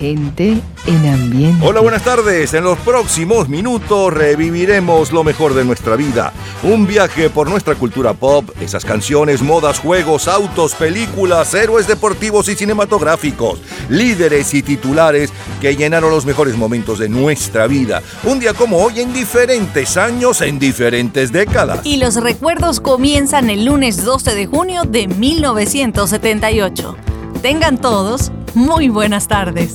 Gente en ambiente. Hola, buenas tardes. En los próximos minutos reviviremos lo mejor de nuestra vida. Un viaje por nuestra cultura pop, esas canciones, modas, juegos, autos, películas, héroes deportivos y cinematográficos, líderes y titulares que llenaron los mejores momentos de nuestra vida. Un día como hoy en diferentes años, en diferentes décadas. Y los recuerdos comienzan el lunes 12 de junio de 1978. Tengan todos muy buenas tardes.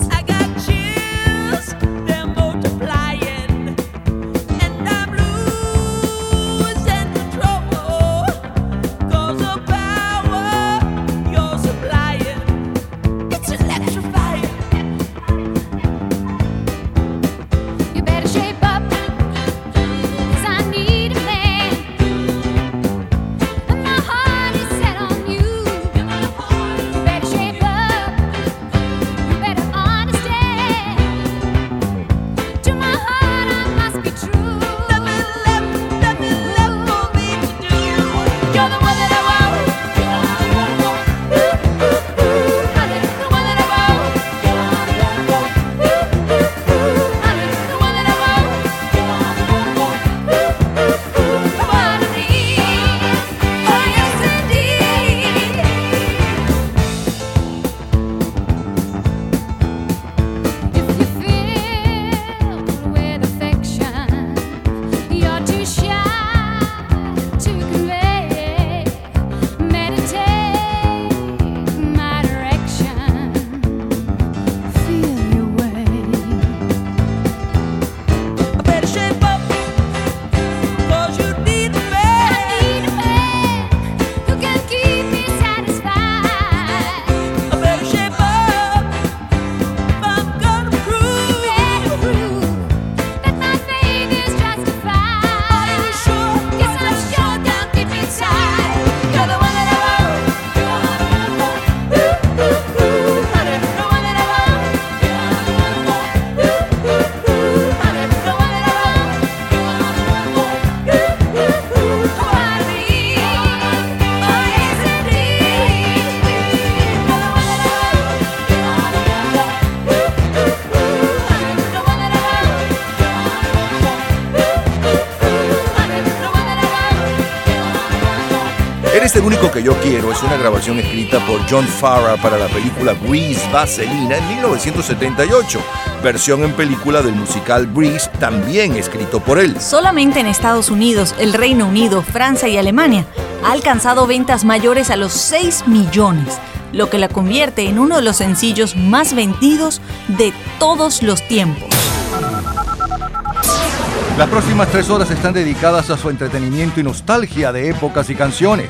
Único que yo quiero es una grabación escrita por John Farrar para la película Grease Vaselina en 1978, versión en película del musical Breeze, también escrito por él. Solamente en Estados Unidos, el Reino Unido, Francia y Alemania ha alcanzado ventas mayores a los 6 millones, lo que la convierte en uno de los sencillos más vendidos de todos los tiempos. Las próximas tres horas están dedicadas a su entretenimiento y nostalgia de épocas y canciones.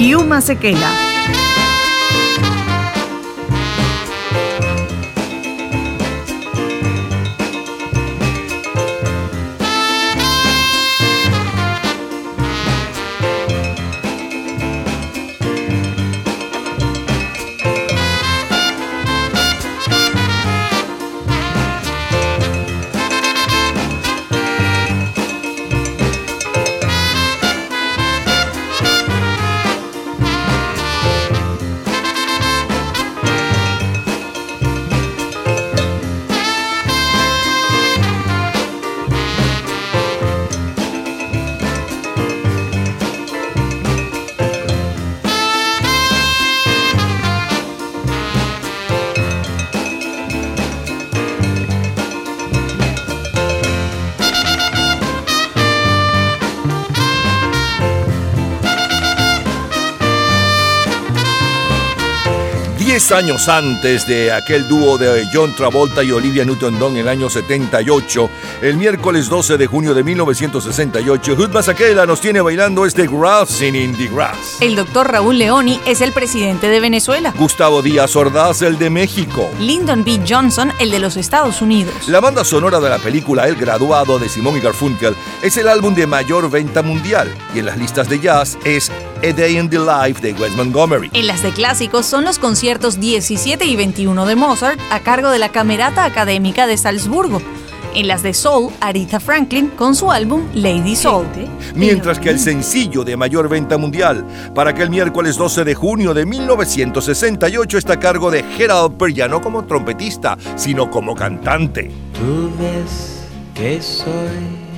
Hugh Masekela. Años antes de aquel dúo de John Travolta y Olivia Newton-John en el año 78, el miércoles 12 de junio de 1968, Hood Mazaquela nos tiene bailando este Grassing in the Grass. El doctor Raúl Leoni es el presidente de Venezuela. Gustavo Díaz Ordaz, el de México. Lyndon B. Johnson, el de los Estados Unidos. La banda sonora de la película El Graduado de Simón y Garfunkel es el álbum de mayor venta mundial y en las listas de jazz es A Day in the Life de Wes Montgomery. En las de clásicos son los conciertos 17 y 21 de Mozart a cargo de la Camerata Académica de Salzburgo. En las de Soul, Aretha Franklin con su álbum Lady Soul. Mientras que el sencillo de mayor venta mundial para aquel miércoles 12 de junio de 1968 está a cargo de Gerald ya no como trompetista, sino como cantante. Tú ves que soy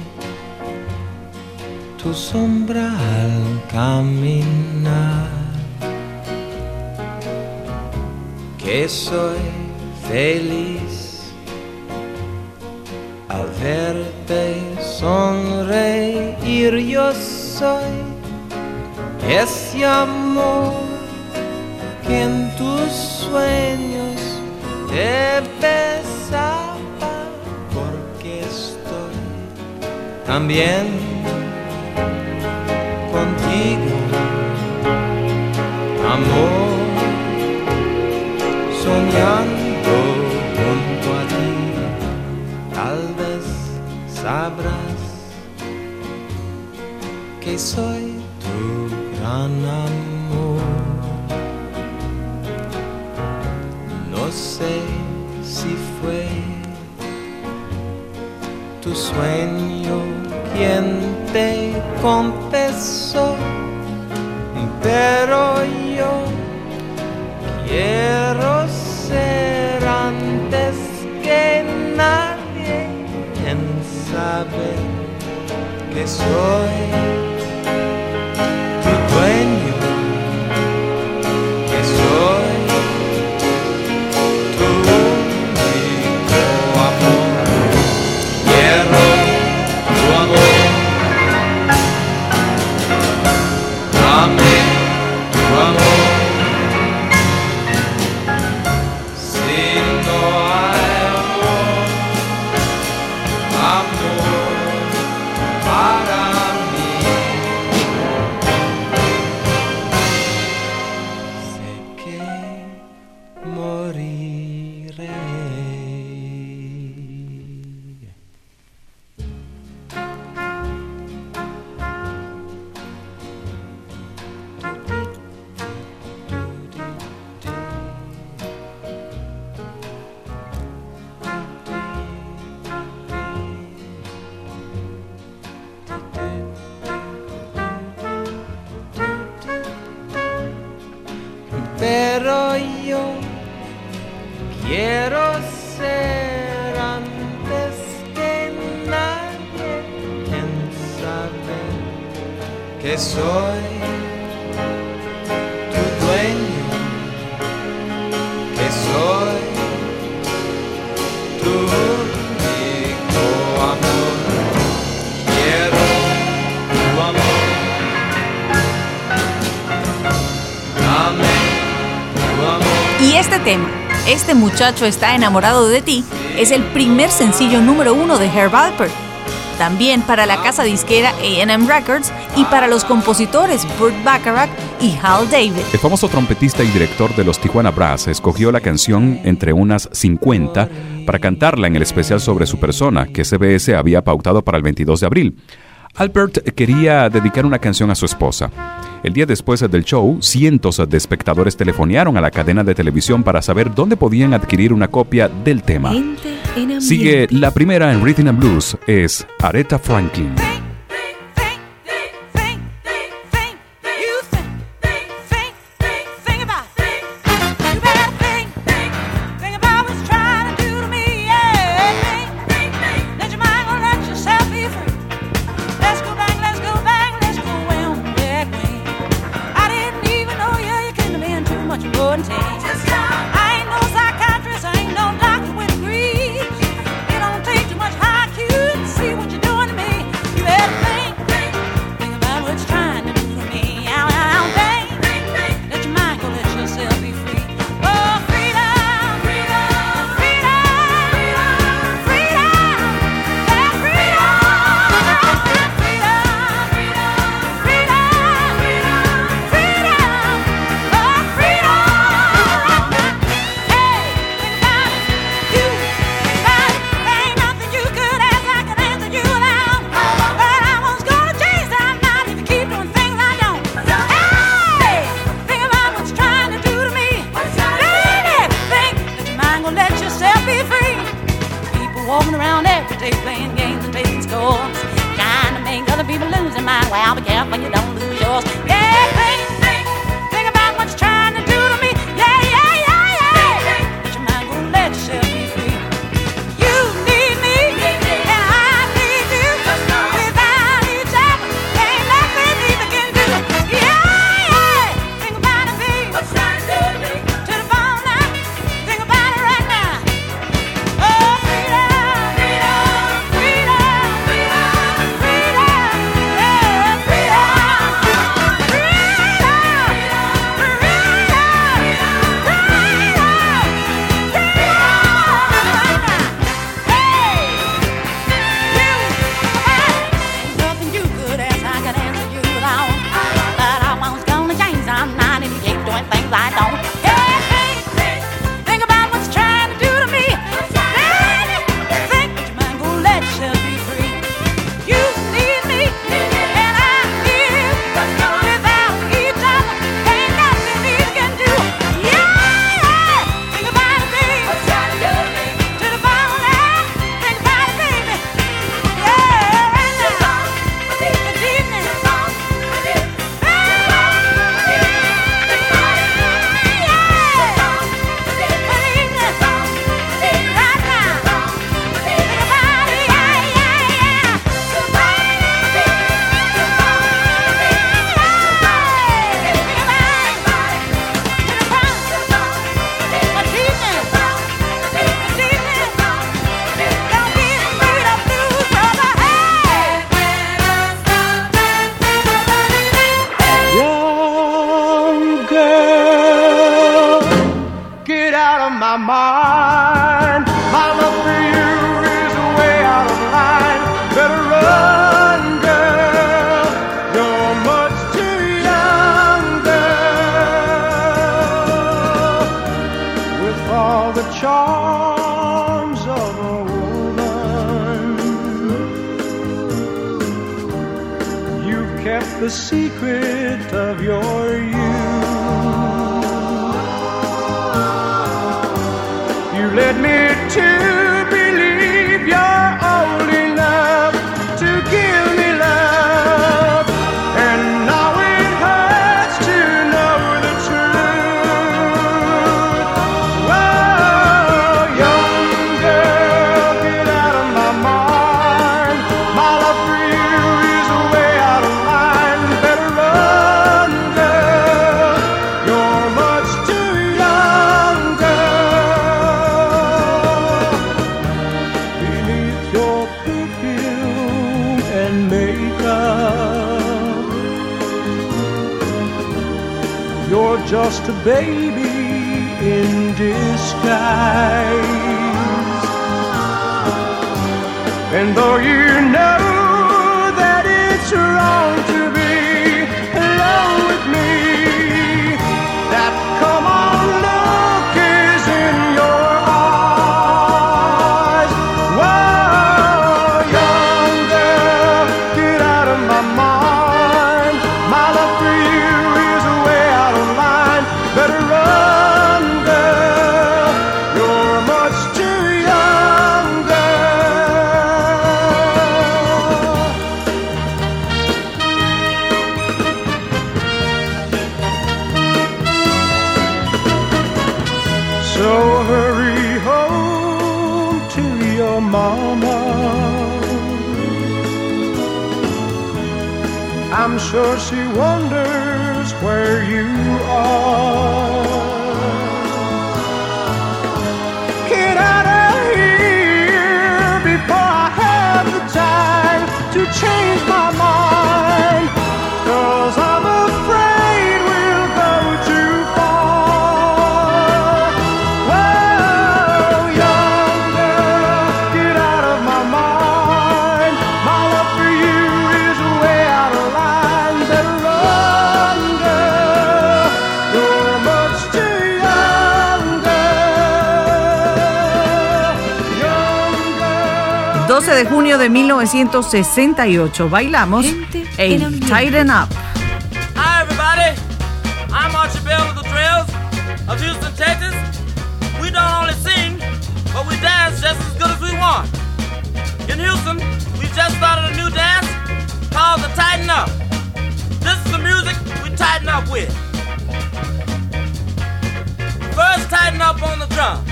tu sombra al caminar, que soy feliz. Al verte sonreír, yo soy ese amor que en tus sueños te besaba, porque estoy también contigo, amor, sabrás que soy tu gran amor. No sé si fue tu sueño quien te confesó, pero yo quiero ser antes que saber que soy muchacho está enamorado de ti es el primer sencillo número uno de Herb Alpert. También para la casa disquera AM Records y para los compositores Burt Bacharach y Hal David. El famoso trompetista y director de los Tijuana Brass escogió la canción entre unas 50 para cantarla en el especial sobre su persona que CBS había pautado para el 22 de abril. Albert quería dedicar una canción a su esposa. El día después del show, cientos de espectadores telefonearon a la cadena de televisión para saber dónde podían adquirir una copia del tema. Sigue la primera en Rhythm and Blues, es Aretha Franklin. 1968. Bailamos en Tighten Up. Hi everybody, I'm Archie Bell with the Trails of Houston, Texas. We don't only sing, but we dance just as good as we want. In Houston, we just started a new dance called the Tighten Up. This is the music we tighten up with. First, tighten up on the drum.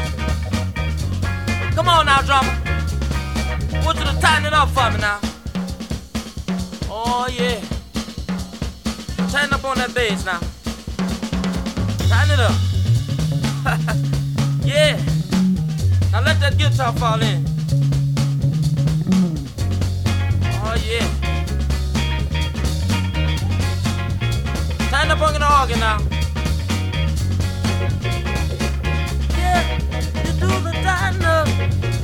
Come on now, drummer. Want you to tighten it up for me now. Oh, yeah. Tighten up on that bass now. Tighten it up. yeah. Now let that guitar fall in. Oh, yeah. Tighten up on the organ now. Yeah, you do the tighten up.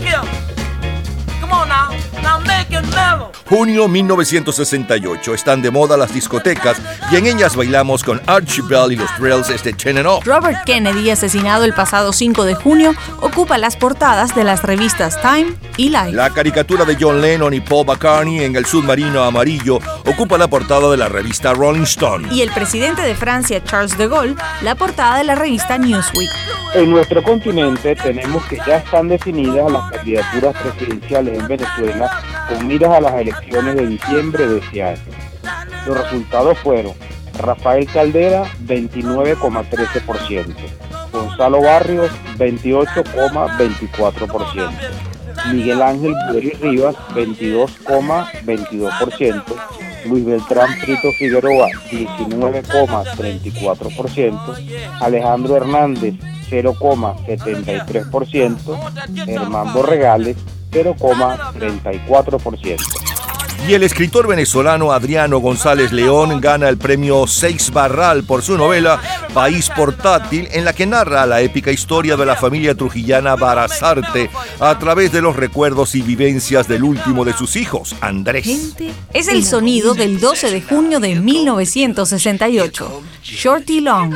Now look here. Come on now. Now make it mellow. Junio 1968. Están de moda las discotecas y en ellas bailamos con Archie Bell y los Thrills este Ten and Off. Robert Kennedy, asesinado el pasado 5 de junio, ocupa las portadas de las revistas Time y Life. La caricatura de John Lennon y Paul McCartney en el submarino amarillo ocupa la portada de la revista Rolling Stone. Y el presidente de Francia, Charles de Gaulle, la portada de la revista Newsweek. En nuestro continente tenemos que ya están definidas las candidaturas presidenciales en Venezuela con miras a las elecciones de diciembre de este año. Los resultados fueron Rafael Caldera 29,13%, Gonzalo Barrios 28,24%, Miguel Ángel Buderi Rivas 22,22%, Luis Beltrán Prito Figueroa 19,34%, Alejandro Hernández 0,73%, Germán Borregales 0,34%. Y el escritor venezolano Adriano González León gana el premio Seix Barral por su novela País Portátil, en la que narra la épica historia de la familia trujillana Barazarte a través de los recuerdos y vivencias del último de sus hijos, Andrés. Es el sonido del 12 de junio de 1968. Shorty Long.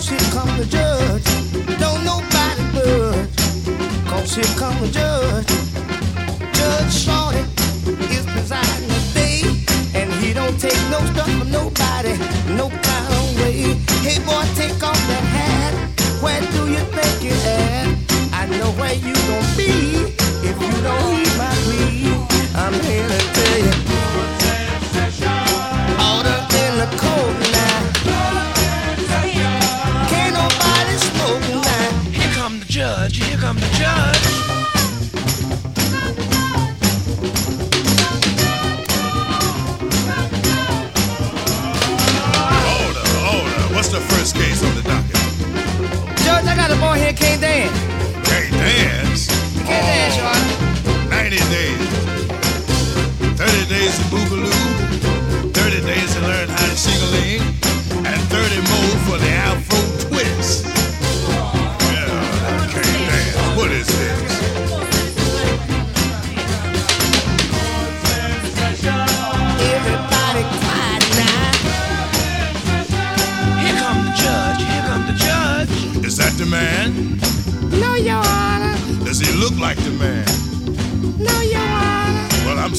Here come the judge. Don't nobody here come the judge. Judge is presiding today. And he don't take no stuff from nobody. No kind of way. Hey boy, take off that hat. Where do you think you're at? I know where you gonna be if you don't heed my plea. I'm here to tell dance.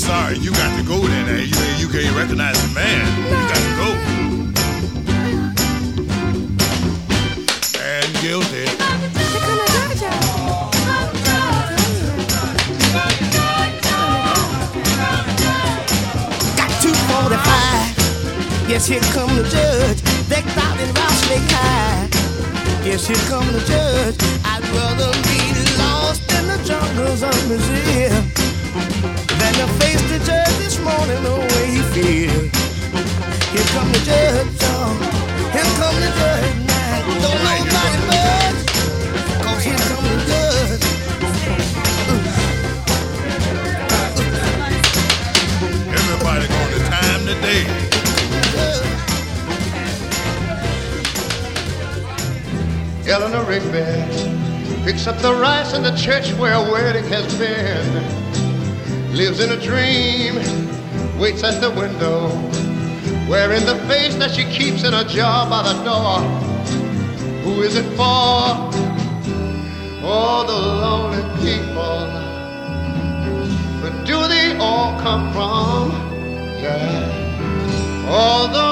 Sorry. You got to go then. eh? You, you can't recognize the man. You got to go. And guilty. Got 245. Yes, here come the judge. Decked out in Roughly high. Yes, here come the judge. I'd rather be lost in the jungles of Brazil than to face the judge this morning the way he feels. Here come the judge, oh. Here come the judge now. Don't nobody budge. Cause here come the judge. Everybody going to time today. Eleanor Rigby picks up the rice in the church where a wedding has been. Lives in a dream, waits at the window, wearing the face that she keeps in a jar by the door. Who is it for? All the lonely people. Where do they all come from? Yeah. All the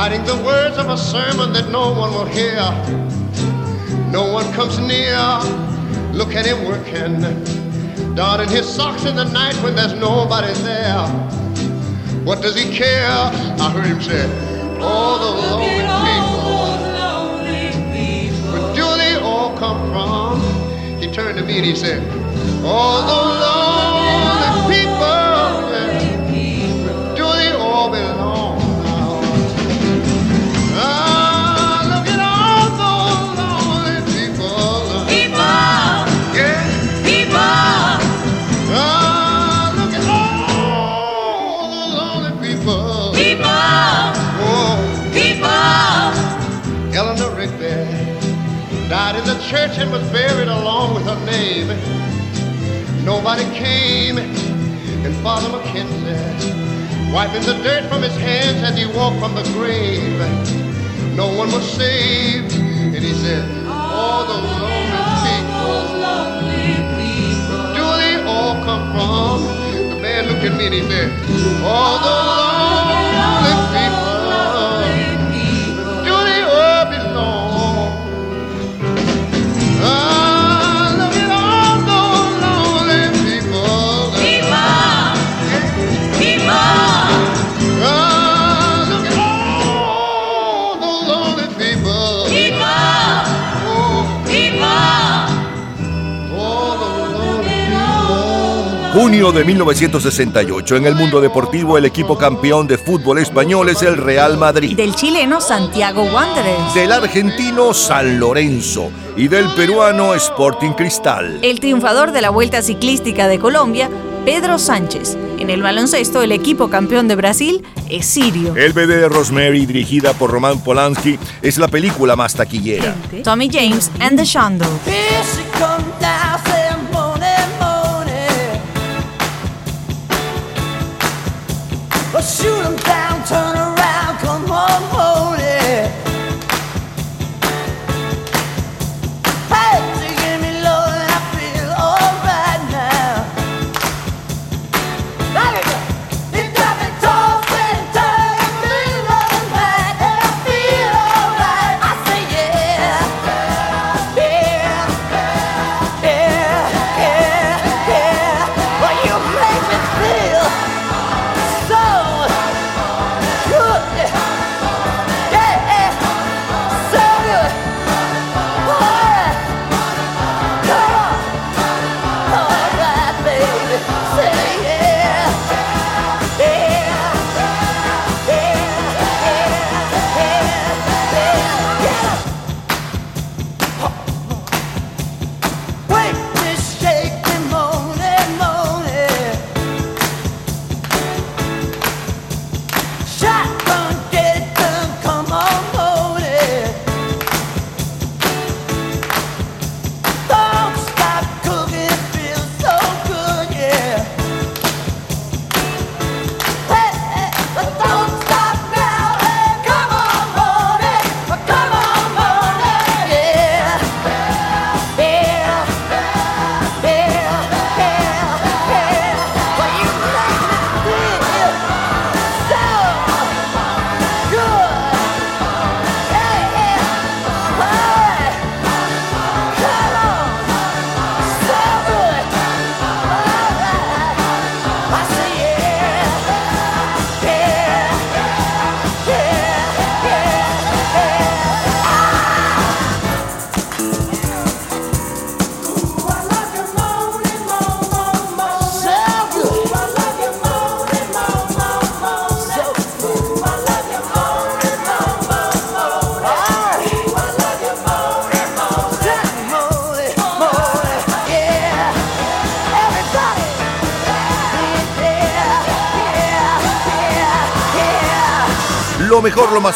writing the words of a sermon that no one will hear. No one comes near. Look at him working, darting his socks in the night when there's nobody there. What does he care? I heard him say, all the lonely people. Where do they all come from? He turned to me and he said, all the lonely and was buried along with her name. Nobody came, and Father McKenzie, wiping the dirt from his hands as he walked from the grave. No one was saved, and he said, All those lonely people. Do they all come from? The man looked at me and he said, All the lonely people. Junio de 1968. En el mundo deportivo, el equipo campeón de fútbol español es el Real Madrid. Del chileno Santiago Wanderers. Del argentino San Lorenzo y del peruano Sporting Cristal. El triunfador de la Vuelta Ciclística de Colombia, Pedro Sánchez. En el baloncesto, el equipo campeón de Brasil es Sirio. El bebé de Rosemary, dirigida por Roman Polanski, es la película más taquillera. Tommy James and the Shondells. Shoot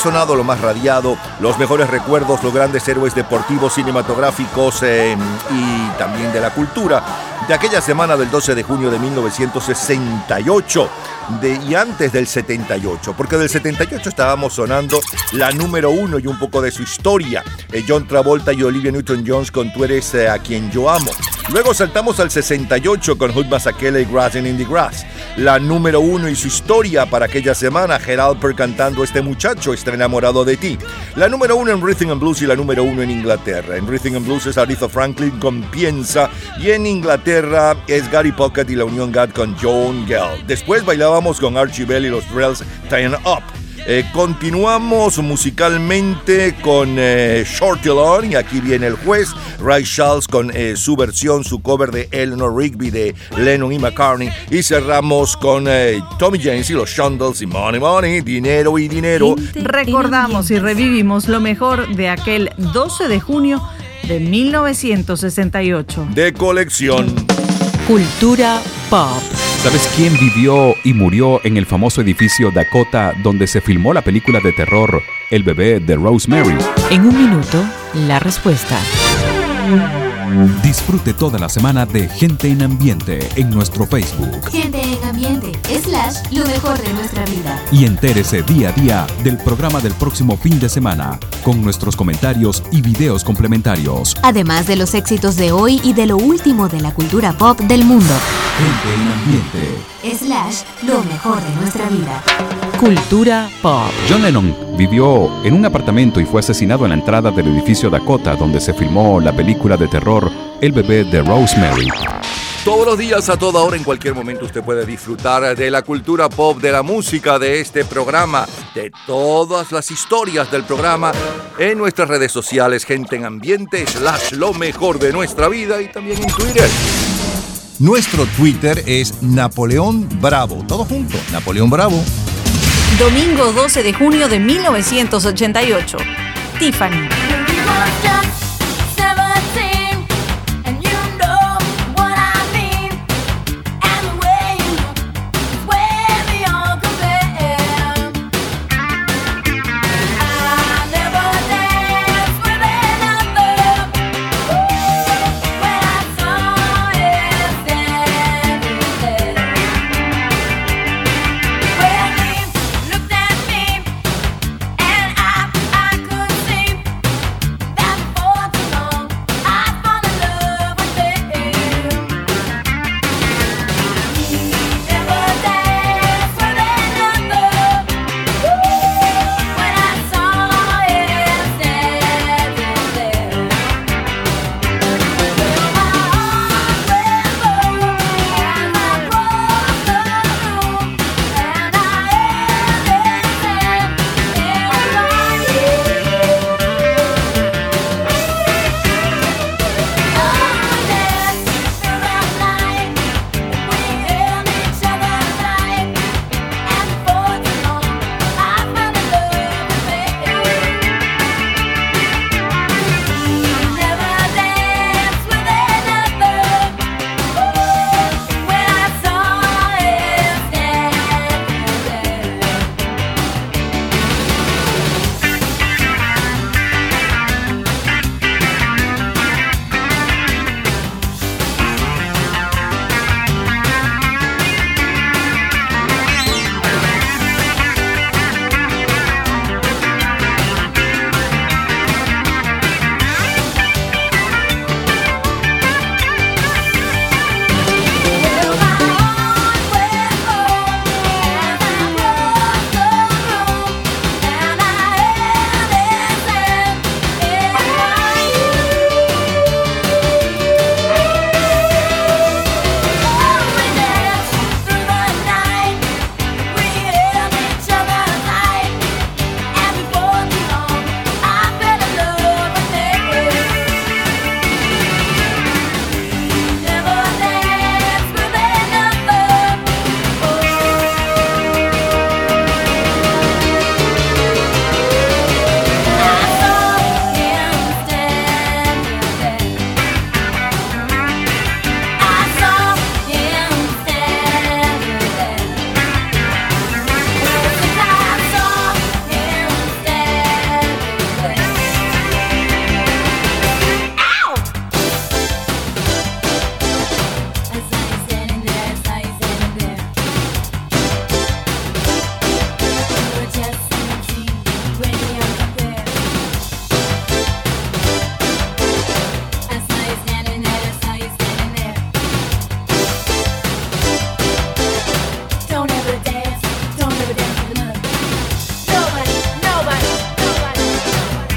lo más radiado, los mejores recuerdos, los grandes héroes deportivos, cinematográficos eh, y también de la cultura. De aquella semana del 12 de junio de 1968 de, y antes del 78, porque del 78 estábamos sonando la número uno y un poco de su historia, eh, John Travolta y Olivia Newton-Jones con Tú eres eh, a quien yo amo. Luego saltamos al 68 con Hood Masakela y Grassing in the Grass. La número uno y su historia para aquella semana, Gerald Per cantando Este muchacho está enamorado de ti. La número uno en Rhythm and Blues y la número uno en Inglaterra. En Rhythm and Blues es Aretha Franklin con Piensa y en Inglaterra es Gary Pocket y la Unión God con John Gell. Después bailábamos con Archie Bell y los Drells Tying Up. Eh, continuamos musicalmente con eh, Shorty Long y aquí viene el juez, Ray Charles con eh, su versión, su cover de Eleanor Rigby de Lennon y McCartney y cerramos con eh, Tommy James y los Shondells y Money Money, dinero y dinero. Recordamos y revivimos lo mejor de aquel 12 de junio de 1968. De colección. Cultura pop. ¿Sabes quién vivió y murió en el famoso edificio Dakota donde se filmó la película de terror El bebé de Rosemary? En un minuto, la respuesta. Disfrute toda la semana de Gente en Ambiente en nuestro Facebook Gente en ambiente, slash, lo mejor de nuestra vida. y entérese día a día del programa del próximo fin de semana con nuestros comentarios y videos complementarios. Además de los éxitos de hoy y de lo último de la cultura pop del mundo. Gente en Ambiente. Slash, lo mejor de nuestra vida. Cultura pop. John Lennon vivió en un apartamento y fue asesinado en la entrada del edificio Dakota donde se filmó la película de terror El bebé de Rosemary. Todos los días, a toda hora, en cualquier momento, usted puede disfrutar de la cultura pop, de la música, de este programa, de todas las historias del programa en nuestras redes sociales, gente en ambiente, slash lo mejor de nuestra vida y también en Twitter. Nuestro Twitter es Napoleón Bravo. Todo junto, Napoleón Bravo. Domingo 12 de junio de 1988. Tiffany.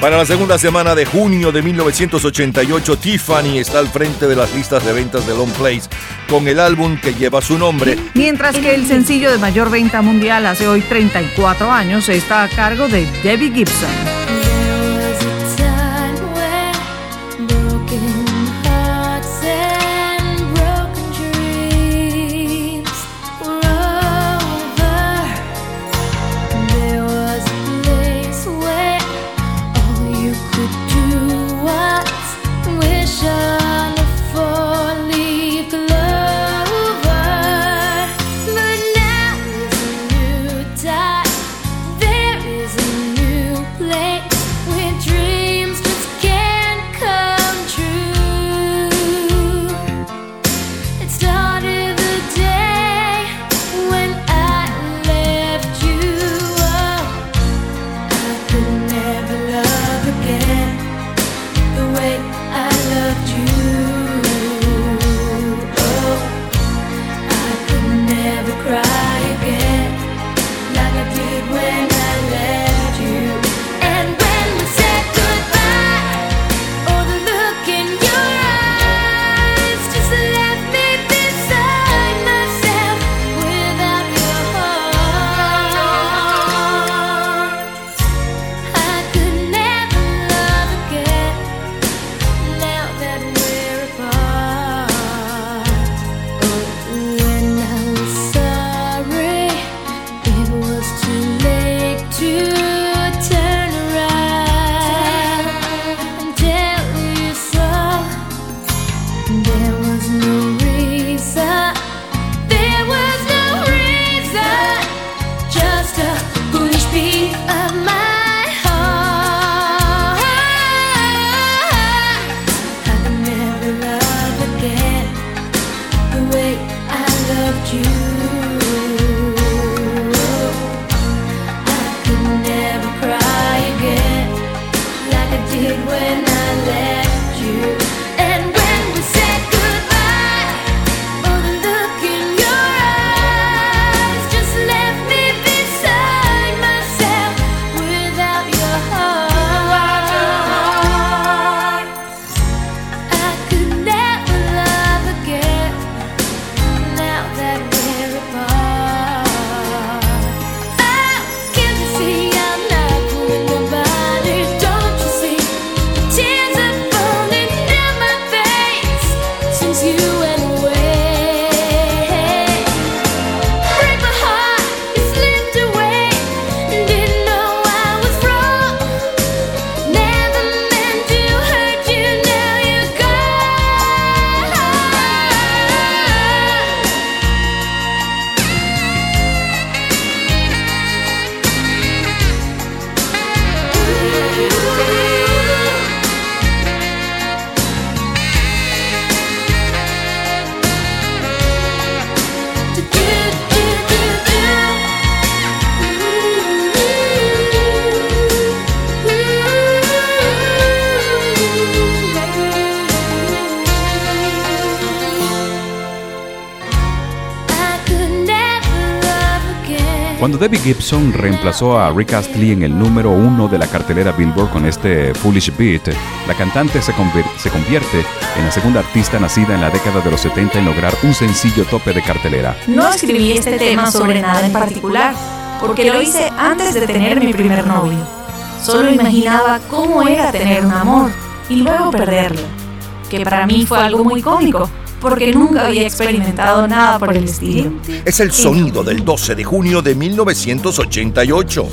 Para la segunda semana de junio de 1988, Tiffany está al frente de las listas de ventas de Long Place con el álbum que lleva su nombre. Mientras que el sencillo de mayor venta mundial hace hoy 34 años está a cargo de Debbie Gibson. Debbie Gibson reemplazó a Rick Astley en el número uno de la cartelera Billboard con este Foolish Beat, la cantante se, se convierte en la segunda artista nacida en la década de los 70 en lograr un sencillo tope de cartelera. No escribí este tema sobre nada en particular, porque lo hice antes de tener mi primer novio. Solo imaginaba cómo era tener un amor y luego perderlo, que para mí fue algo muy cómico porque nunca había experimentado nada por el estilo. Es el sonido del 12 de junio de 1988.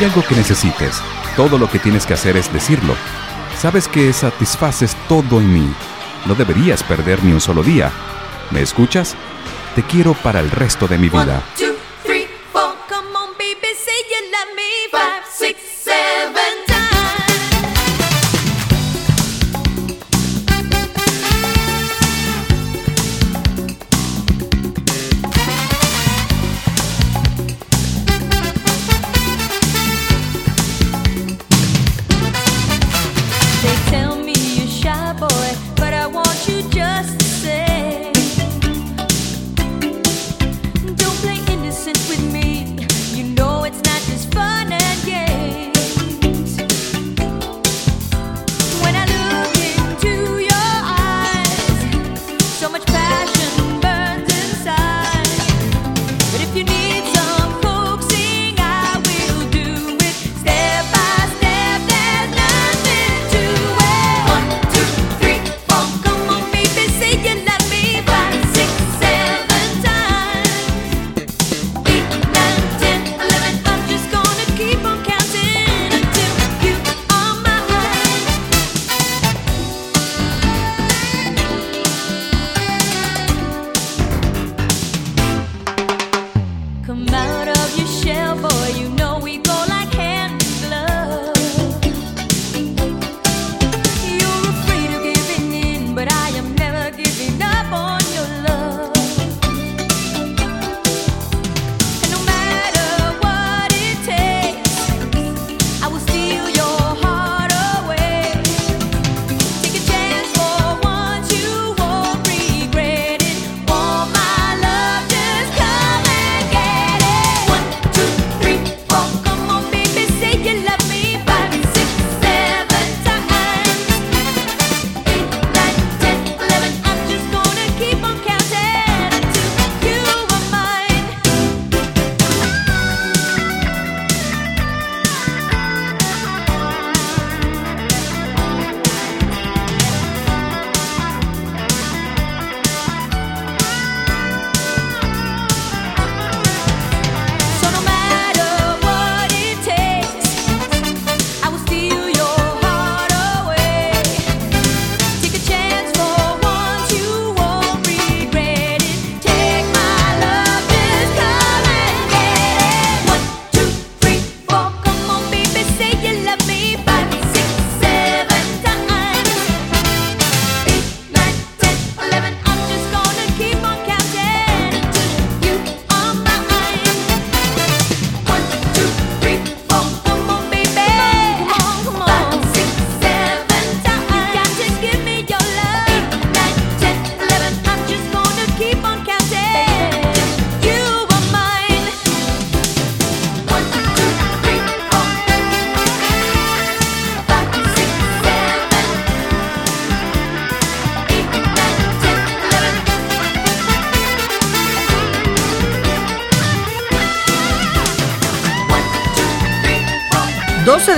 hay algo que necesites, todo lo que tienes que hacer es decirlo. Sabes que satisfaces todo en mí. No deberías perder ni un solo día. ¿Me escuchas? Te quiero para el resto de mi vida.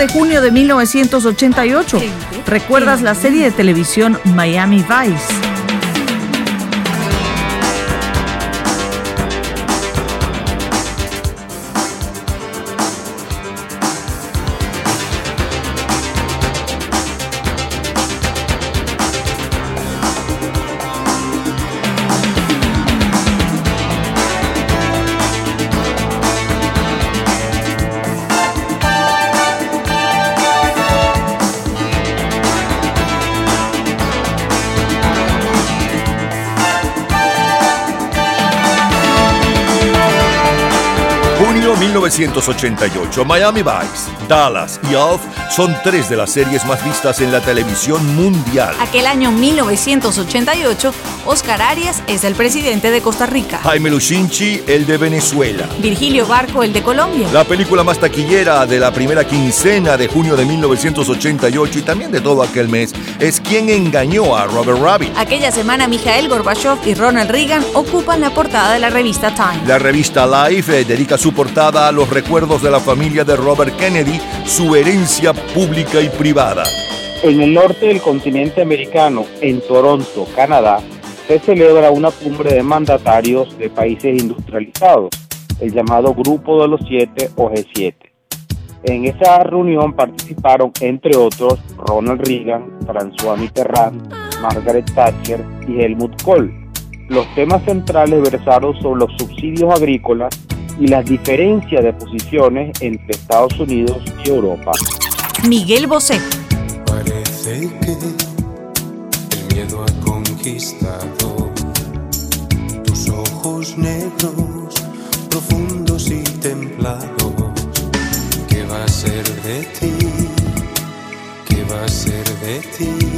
De junio de 1988. ¿Recuerdas la serie de televisión Miami Vice? 1988, Miami Vice, Dallas y Alf son tres de las series más vistas en la televisión mundial. Aquel año 1988, Oscar Arias es el presidente de Costa Rica. Jaime Luchinchi, el de Venezuela. Virgilio Barco, el de Colombia. La película más taquillera de la primera quincena de junio de 1988 y también de todo aquel mes es Quien engañó a Robert Rabbit. Aquella semana, Mikhail Gorbachev y Ronald Reagan ocupan la portada de la revista Time. La revista Life eh, dedica su portada a los recuerdos de la familia de Robert Kennedy, su herencia pública y privada. En el norte del continente americano, en Toronto, Canadá, se celebra una cumbre de mandatarios de países industrializados, el llamado Grupo de los Siete o G7. En esa reunión participaron, entre otros, Ronald Reagan, François Mitterrand, Margaret Thatcher y Helmut Kohl. Los temas centrales versaron sobre los subsidios agrícolas y las diferencias de posiciones entre Estados Unidos y Europa. Miguel Bosé. Parece que el miedo ha conquistado tus ojos negros, profundos y templados. ¿Qué va a ser de ti? ¿Qué va a ser de ti?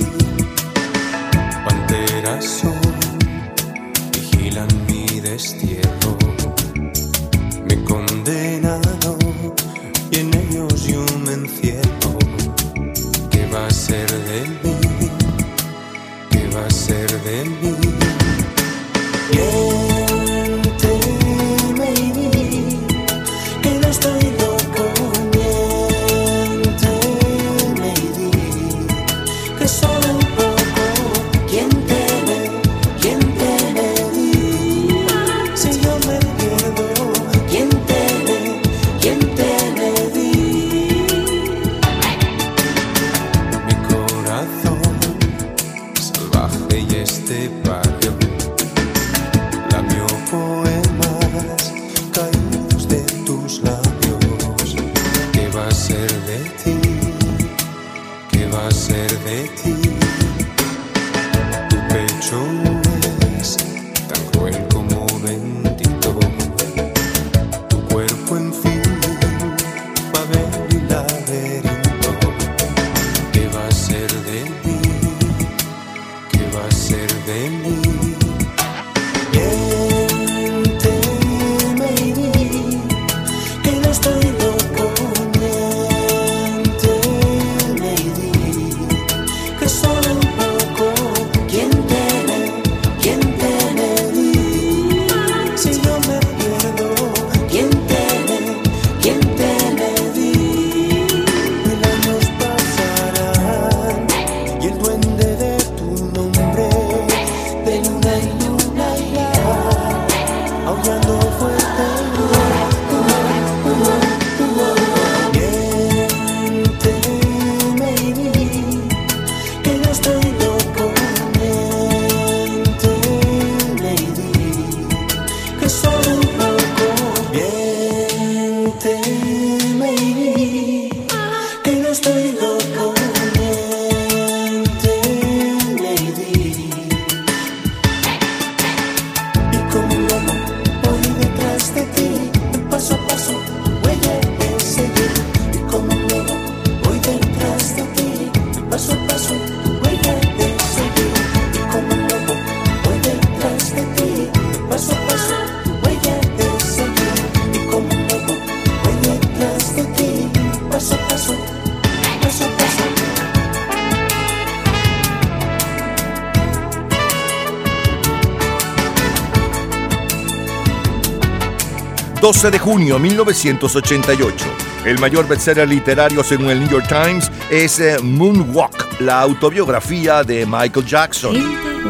12 de junio 1988. El mayor bestseller literario según el New York Times es eh, Moonwalk, la autobiografía de Michael Jackson.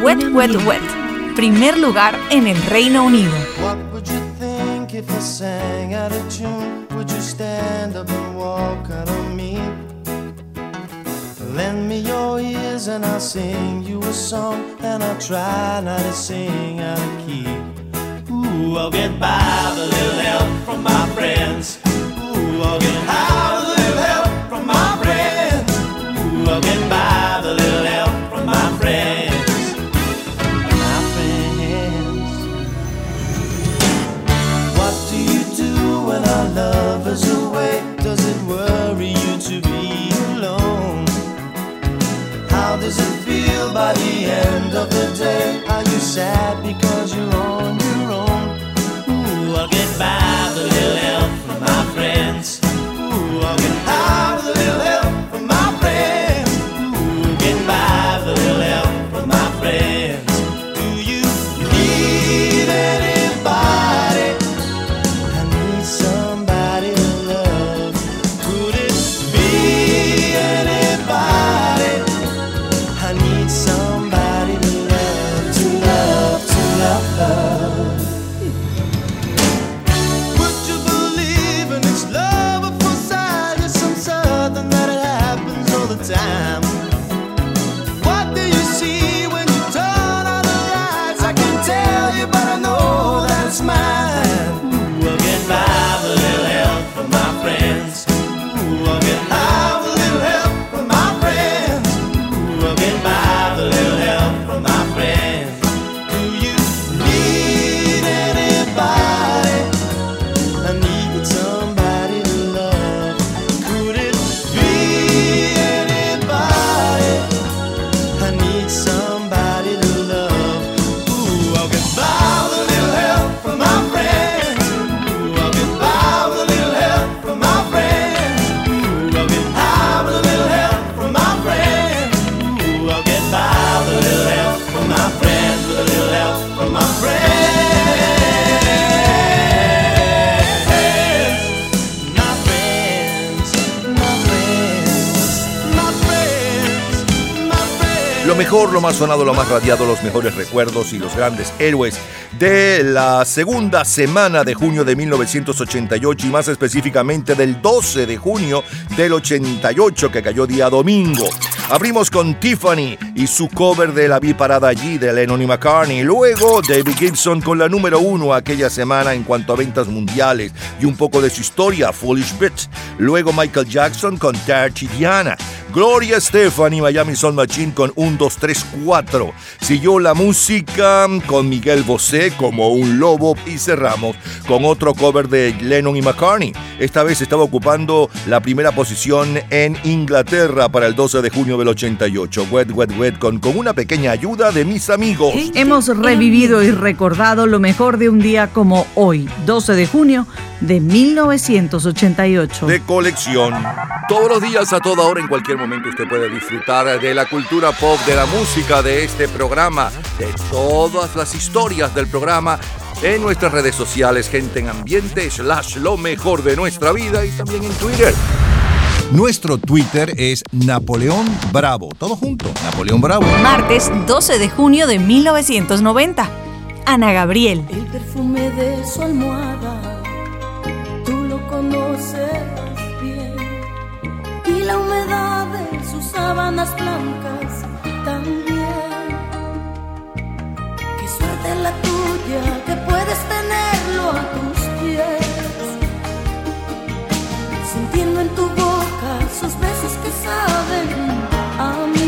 Wet, Wet, Wet. Primer lugar en el Reino Unido. What would you think if I sang out of tune? Would you stand up and walk out on me? Lend me your ears and I'll sing you a song, and I'll try not to sing out of sonado, lo más radiado, los mejores recuerdos y los grandes héroes de la segunda semana de junio de 1988 y más específicamente del 12 de junio del 88 que cayó día domingo. Abrimos con Tiffany y su cover de La Vi Parada Allí de Lennon y McCartney. Luego David Gibson con la número uno aquella semana en cuanto a ventas mundiales y un poco de su historia, Foolish Bitch. Luego Michael Jackson con Dirty Diana. Gloria Estefan y Miami Sound Machine con 1, 2, 3, 4. Siguió la música con Miguel Bosé como un lobo y cerramos con otro cover de Lennon y McCartney. Esta vez estaba ocupando la primera posición en Inglaterra para el 12 de junio del 88. Wet, wet, wet con, con una pequeña ayuda de mis amigos. Hemos revivido y recordado lo mejor de un día como hoy, 12 de junio de 1988. de colección. Todos los días, a toda hora, en cualquier momento, usted puede disfrutar de la cultura pop, de la música, de este programa, de todas las historias del programa en nuestras redes sociales, gente en ambiente, slash lo mejor de nuestra vida y también en Twitter. Nuestro Twitter es Napoleón Bravo. Todo junto, Napoleón Bravo. Martes 12 de junio de 1990. Ana Gabriel. El perfume de su almohada, tú lo conoces la humedad de sus sábanas blancas también. Qué suerte la tuya que puedes tenerlo a tus pies. Sintiendo en tu boca sus besos que saben a miel.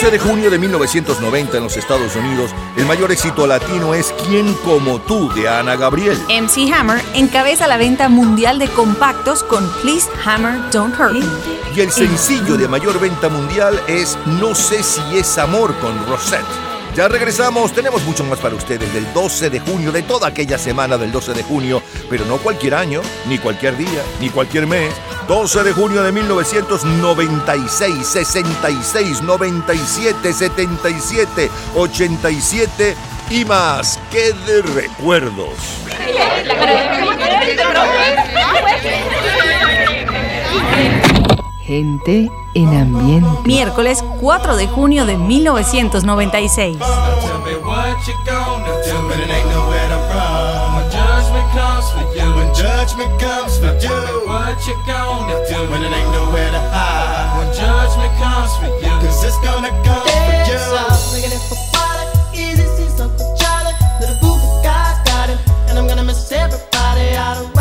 12 de junio de 1990 en los Estados Unidos, el mayor éxito latino es ¿Quién como tú? de Ana Gabriel. MC Hammer encabeza la venta mundial de compactos con Please Hammer Don't Hurt Me. Y el sencillo de mayor venta mundial es No sé si es amor con Rosette. Ya regresamos, tenemos mucho más para ustedes del 12 de junio, de toda aquella semana del 12 de junio, pero no cualquier año, ni cualquier día, ni cualquier mes. 12 de junio de 1996, 66, 97, 77, 87 y más. ¡Qué de recuerdos! Gente en ambiente. Miércoles 4 de junio de 1996. Judgment comes for you. When judgment comes for you. Tell me what you gonna do when it ain't nowhere to hide. When judgment comes for you. Cause it's gonna come for you. Looking it for water, easy sees Uncle Charlie. Little group of guys got him, and I'm gonna miss everybody out of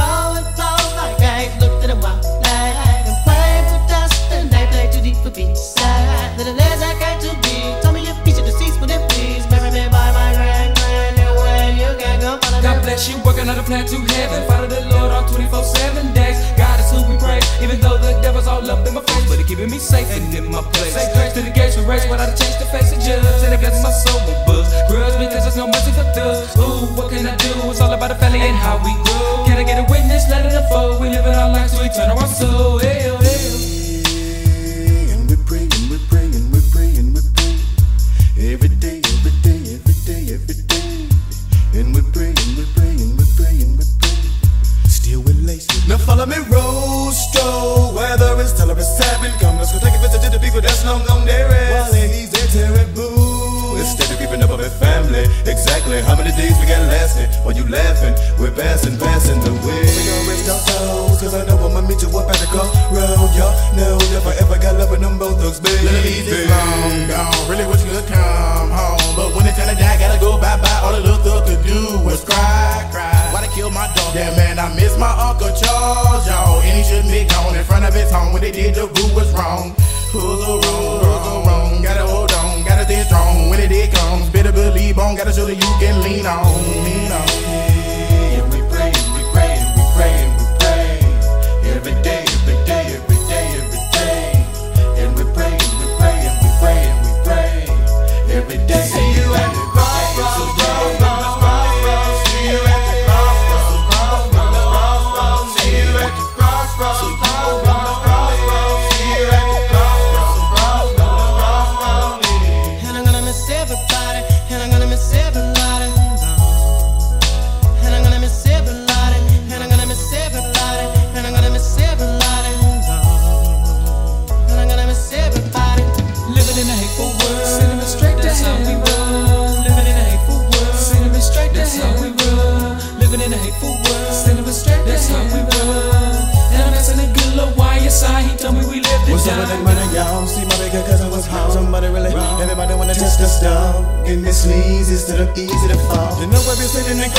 bless you, working a plan to heaven. Follow the Lord on 24 7 days. God is who we praise, even though the devil's all up in my face. But he keeping me safe and in my place. Say grace to the gates we race without a change to face the judge. And it blesses my soul with books. Grudge because there's no mercy for thugs. Ooh, what can I do? It's all about the family and how we grow. Can I get a witness? Let it unfold. We living our lives to eternal our soul. Days we got lasting? While you laughing, we're passing, passing the way. We gon' rest our souls, cause I know I'ma meet you up at the crossroad. Y'all know if I ever got love with them both thugs, baby. Ladies is long gone, really wish you could come home. But when it's time to die, gotta go bye bye. All the little thug could do was cry, cry. Why they kill my dog? Yeah, man, I miss my Uncle Charles, y'all. And he shouldn't be gone in front of his home. When they did, the rule was wrong. Who's wrong? Who's wrong? Gotta hold on, gotta stay strong. When it did comes, better believe on. Gotta show that you can lean on, lean on. And we praying, we praying, we praying, we praying. Every day, every day, everybody wanna test the. Getting this sleaze easy to fall. You know I've been sitting and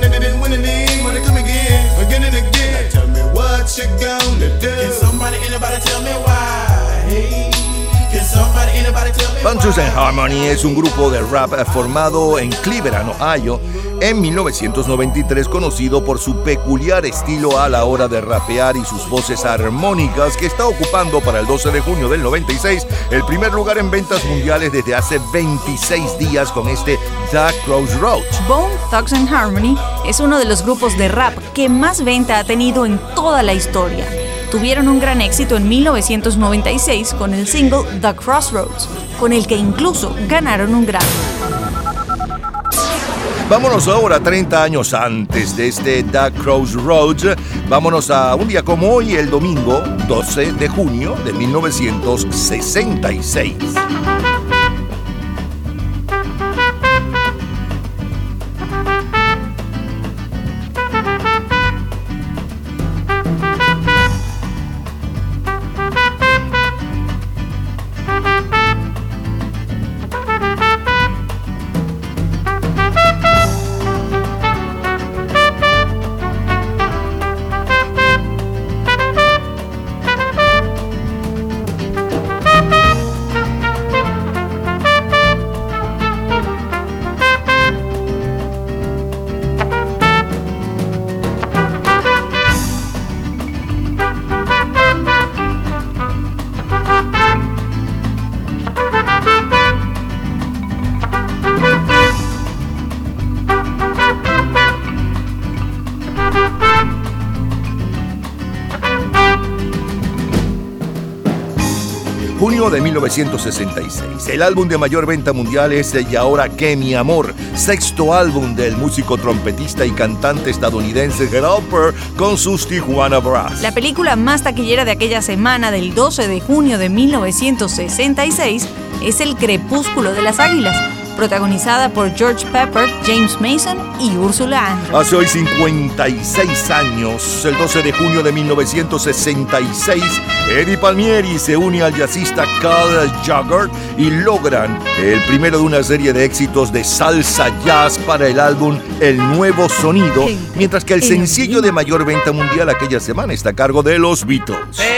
that they didn't win any. Wanna come again, again and again. Now tell me what you gonna do. Can somebody, anybody tell me why? Hey, and Harmony es un grupo de rap formado en Cleveland, Ohio, en 1993, conocido por su peculiar estilo a la hora de rapear y sus voces armónicas, que está ocupando para el 12 de junio del 96 el primer lugar en ventas mundiales desde hace 26 días con este The Crossroads. Bone Thugs and Harmony es uno de los grupos de rap que más venta ha tenido en toda la historia. Tuvieron un gran éxito en 1996 con el single The Crossroads, con el que incluso ganaron un Grammy. Vámonos ahora 30 años antes de este The Crossroads. Vámonos a un día como hoy, el domingo 12 de junio de 1966. 1966. El álbum de mayor venta mundial es Y ahora que mi amor, sexto álbum del músico trompetista y cantante estadounidense Pearl con sus Tijuana Brass. La película más taquillera de aquella semana del 12 de junio de 1966 es El Crepúsculo de las Águilas, protagonizada por George Pepper, James Mason y Ursula Andrews. Hace hoy 56 años, el 12 de junio de 1966, Eddie Palmieri se une al jazzista Carl Jagger y logran el primero de una serie de éxitos de salsa jazz para el álbum El Nuevo Sonido, mientras que el sencillo de mayor venta mundial aquella semana está a cargo de los Beatles.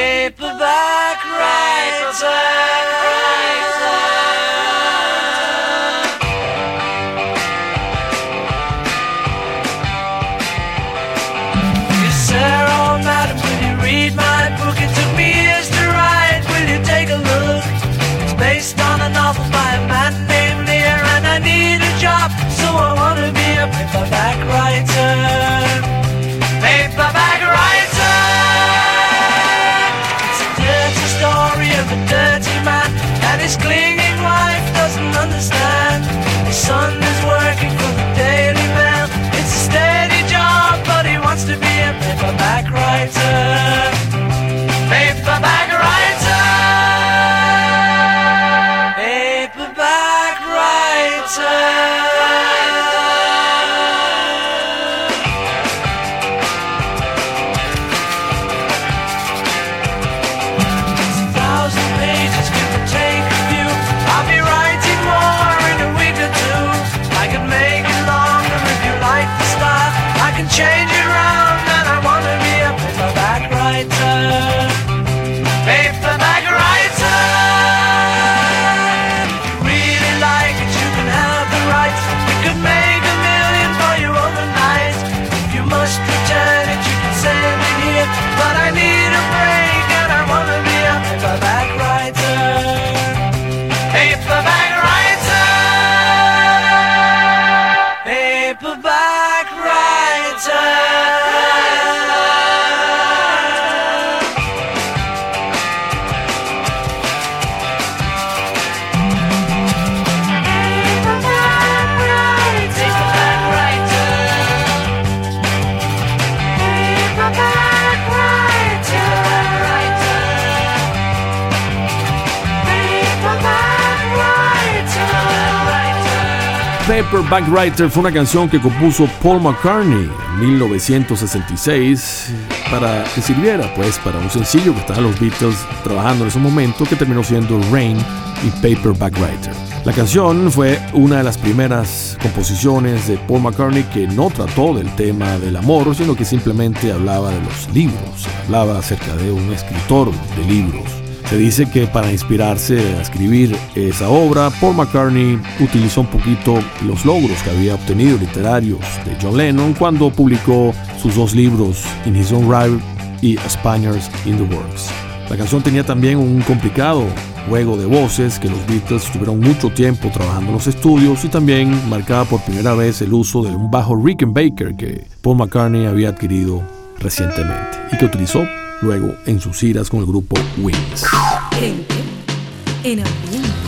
Paperback Writer fue una canción que compuso Paul McCartney en 1966 para que sirviera pues para un sencillo que estaban los Beatles trabajando en ese momento que terminó siendo Rain y Paperback Writer. La canción fue una de las primeras composiciones de Paul McCartney que no trató del tema del amor, sino que simplemente hablaba de los libros, hablaba acerca de un escritor de libros Se dice que para inspirarse a escribir esa obra, Paul McCartney utilizó un poquito los logros que había obtenido literarios de John Lennon cuando publicó sus dos libros, In His Own Right y Spaniards in the Works. La canción tenía también un complicado juego de voces que los Beatles tuvieron mucho tiempo trabajando en los estudios y también marcaba por primera vez el uso de un bajo Rickenbacker que Paul McCartney había adquirido recientemente y que utilizó luego en sus giras con el grupo Wings.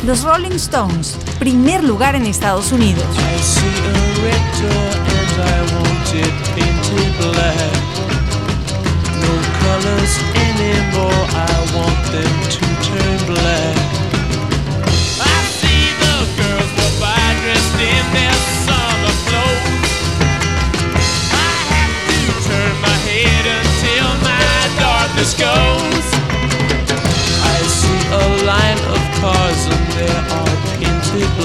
Los Rolling Stones, primer lugar en Estados Unidos. I see a red door and I want it painted black. No colors anymore, I want them to turn black.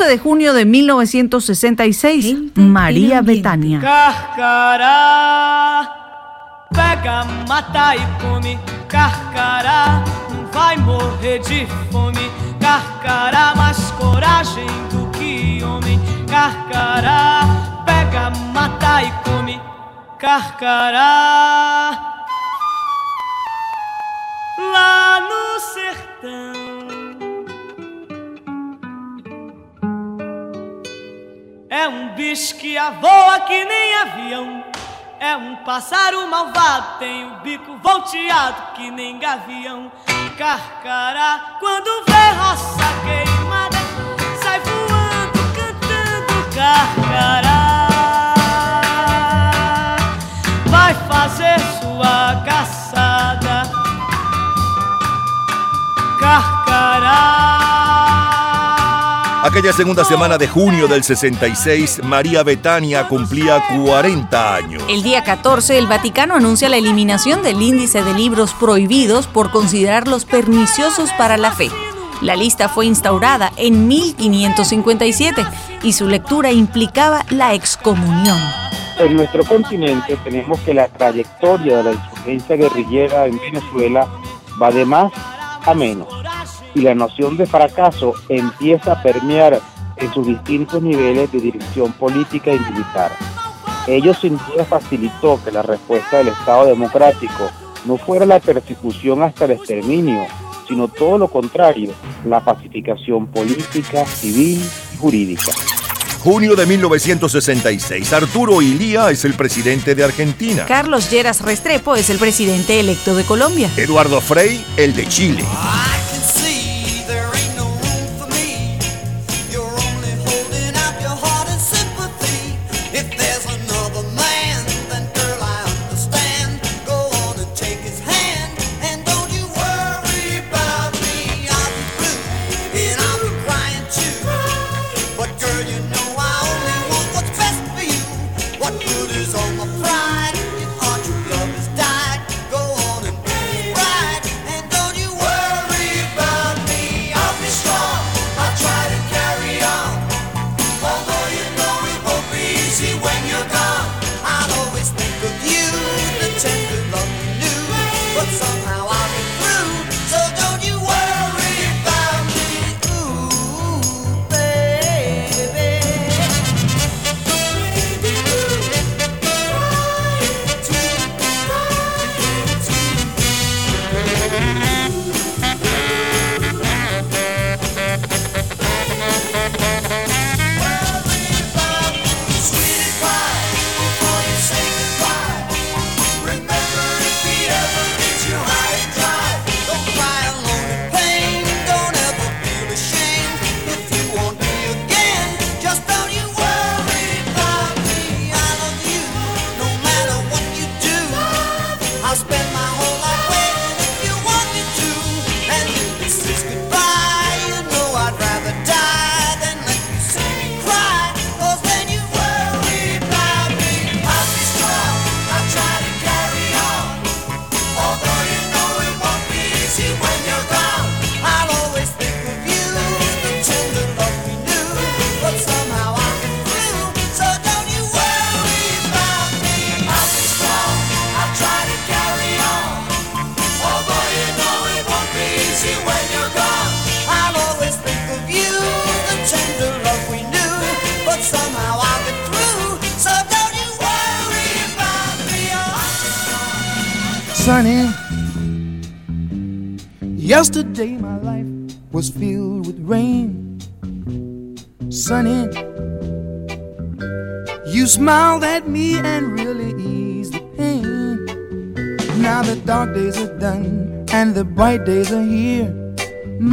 12 de junio de 1966, María Betania. Carcará, pega, mata e come. Carcará, não vai morrer de fome. Carcará, mais coragem do que homem. Carcará, pega, mata e come. Carcará, voa que nem avião. É um pássaro malvado, tem o bico volteado que nem gavião. Carcará, quando vê roça queimada, sai voando, cantando carcará. Vai fazer sua caçada, carcará. Aquella segunda semana de junio del 66, María Betania cumplía 40 años. El día 14, el Vaticano anuncia la eliminación del índice de libros prohibidos por considerarlos perniciosos para la fe. La lista fue instaurada en 1557 y su lectura implicaba la excomunión. En nuestro continente tenemos que la trayectoria de la insurgencia guerrillera en Venezuela va de más a menos y la noción de fracaso empieza a permear en sus distintos niveles de dirección política y militar. Ello sin duda facilitó que la respuesta del Estado democrático no fuera la persecución hasta el exterminio, sino todo lo contrario, la pacificación política, civil y jurídica. Junio de 1966, Arturo Ilía es el presidente de Argentina. Carlos Lleras Restrepo es el presidente electo de Colombia. Eduardo Frei, el de Chile.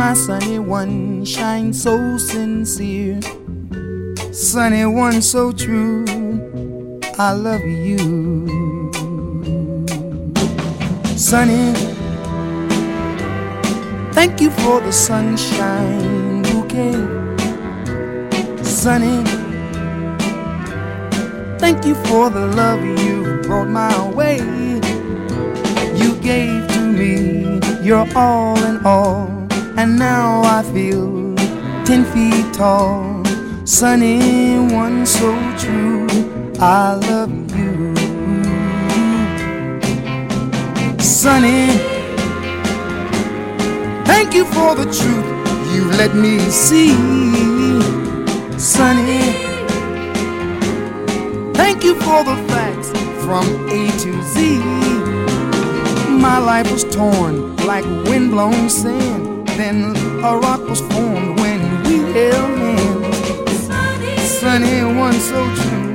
My sunny one shines so sincere. Sunny one so true. I love you. Sunny, thank you for the sunshine bouquet. Sunny, thank you for the love you brought my way. You gave to me your all in all, and now I feel ten feet tall. Sunny, one so true. I love you. Sunny, thank you for the truth you let me see. Sunny, thank you for the facts from A to Z. My life was torn like windblown sand. Then a rock was formed when we held hands. Sunny, one so true.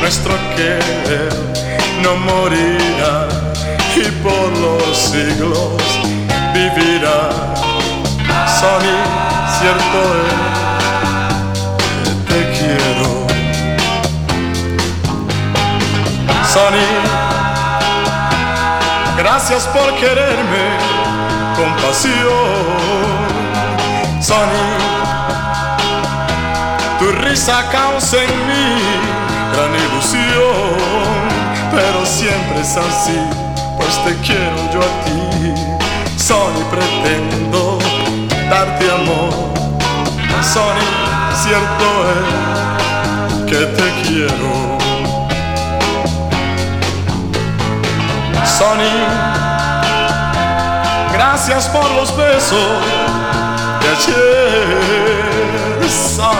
nuestro querer no morirá y por los siglos vivirá. Sonny, cierto es, te quiero. Sonny, gracias por quererme con pasión. Sonny, tu risa causa en mí gran ilusión, pero siempre es así, pues te quiero yo a ti. Sony pretendo darte amor, Sony cierto es que te quiero. Sony, gracias por los besos de ayer, Sony.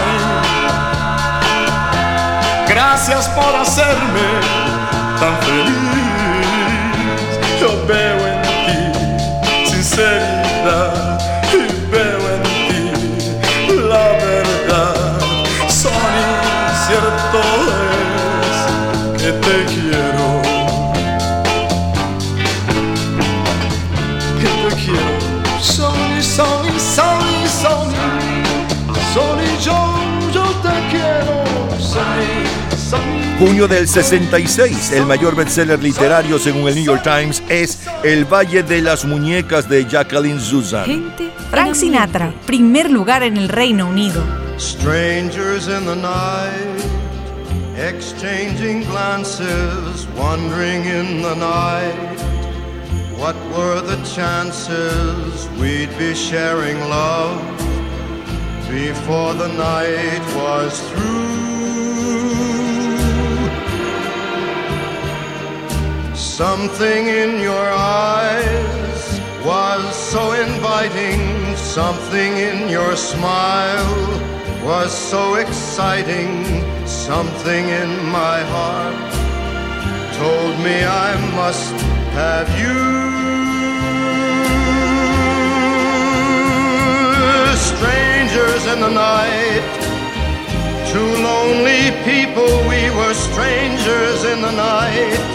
Gracias por hacerme tan feliz. Junio del 66, el mayor bestseller literario según el New York Times es El Valle de las Muñecas de Jacqueline Susan. Frank Sinatra, primer lugar en el Reino Unido. Strangers in the night, exchanging glances, wandering in the night. What were the chances we'd be sharing love before the night was through? Something in your eyes was so inviting, something in your smile was so exciting, something in my heart told me I must have you. Strangers in the night, two lonely people, we were strangers in the night.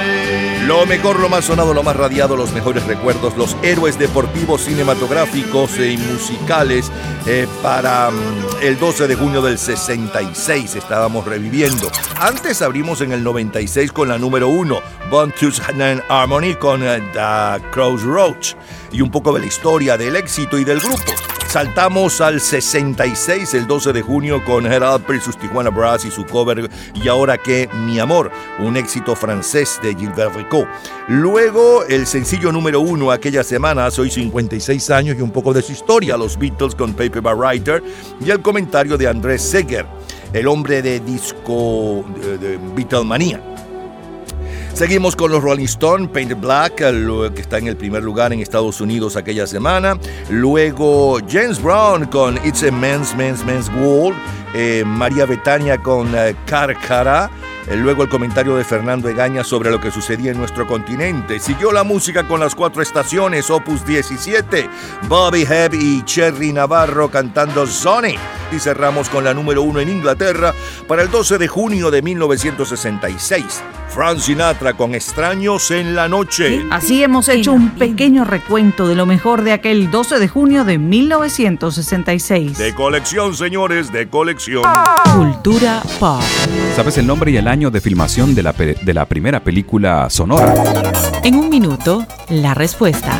Lo mejor, lo más sonado, lo más radiado, los mejores recuerdos, los héroes deportivos, cinematográficos y musicales eh, para mm, el 12 de junio del 66 estábamos reviviendo. Antes abrimos en el 96 con la número 1, Born to and Harmony con eh, The Crossroads y un poco de la historia del éxito y del grupo. Saltamos al 66, el 12 de junio, con Head Alper y sus Tijuana Brass y su cover Y ahora que Mi Amor, un éxito francés de Gilbert Ricot. Luego, el sencillo número uno aquella semana, Soy 56 años y un poco de su historia, los Beatles con Paperback Writer y el comentario de Andrés Seger, el hombre de disco de, de Beatlemania. Seguimos con los Rolling Stones, Painted Black, lo que está en el primer lugar en Estados Unidos aquella semana. Luego James Brown con It's a Men's, Men's, Men's World. Eh, María Betania con eh, Carcara. Eh, Luego el comentario de Fernando Egaña sobre lo que sucedía en nuestro continente. Siguió la música con las cuatro estaciones, Opus 17, Bobby Hebb y Cherry Navarro cantando Sonic. Y cerramos con la número uno en Inglaterra para el 12 de junio de 1966. Frank Sinatra con Extraños en la Noche. Así hemos hecho un pequeño recuento de lo mejor de aquel 12 de junio de 1966. De colección, señores, de colección. Cultura pop. ¿Sabes el nombre y el año de filmación de la, pe- de la primera película sonora? En un minuto, la respuesta.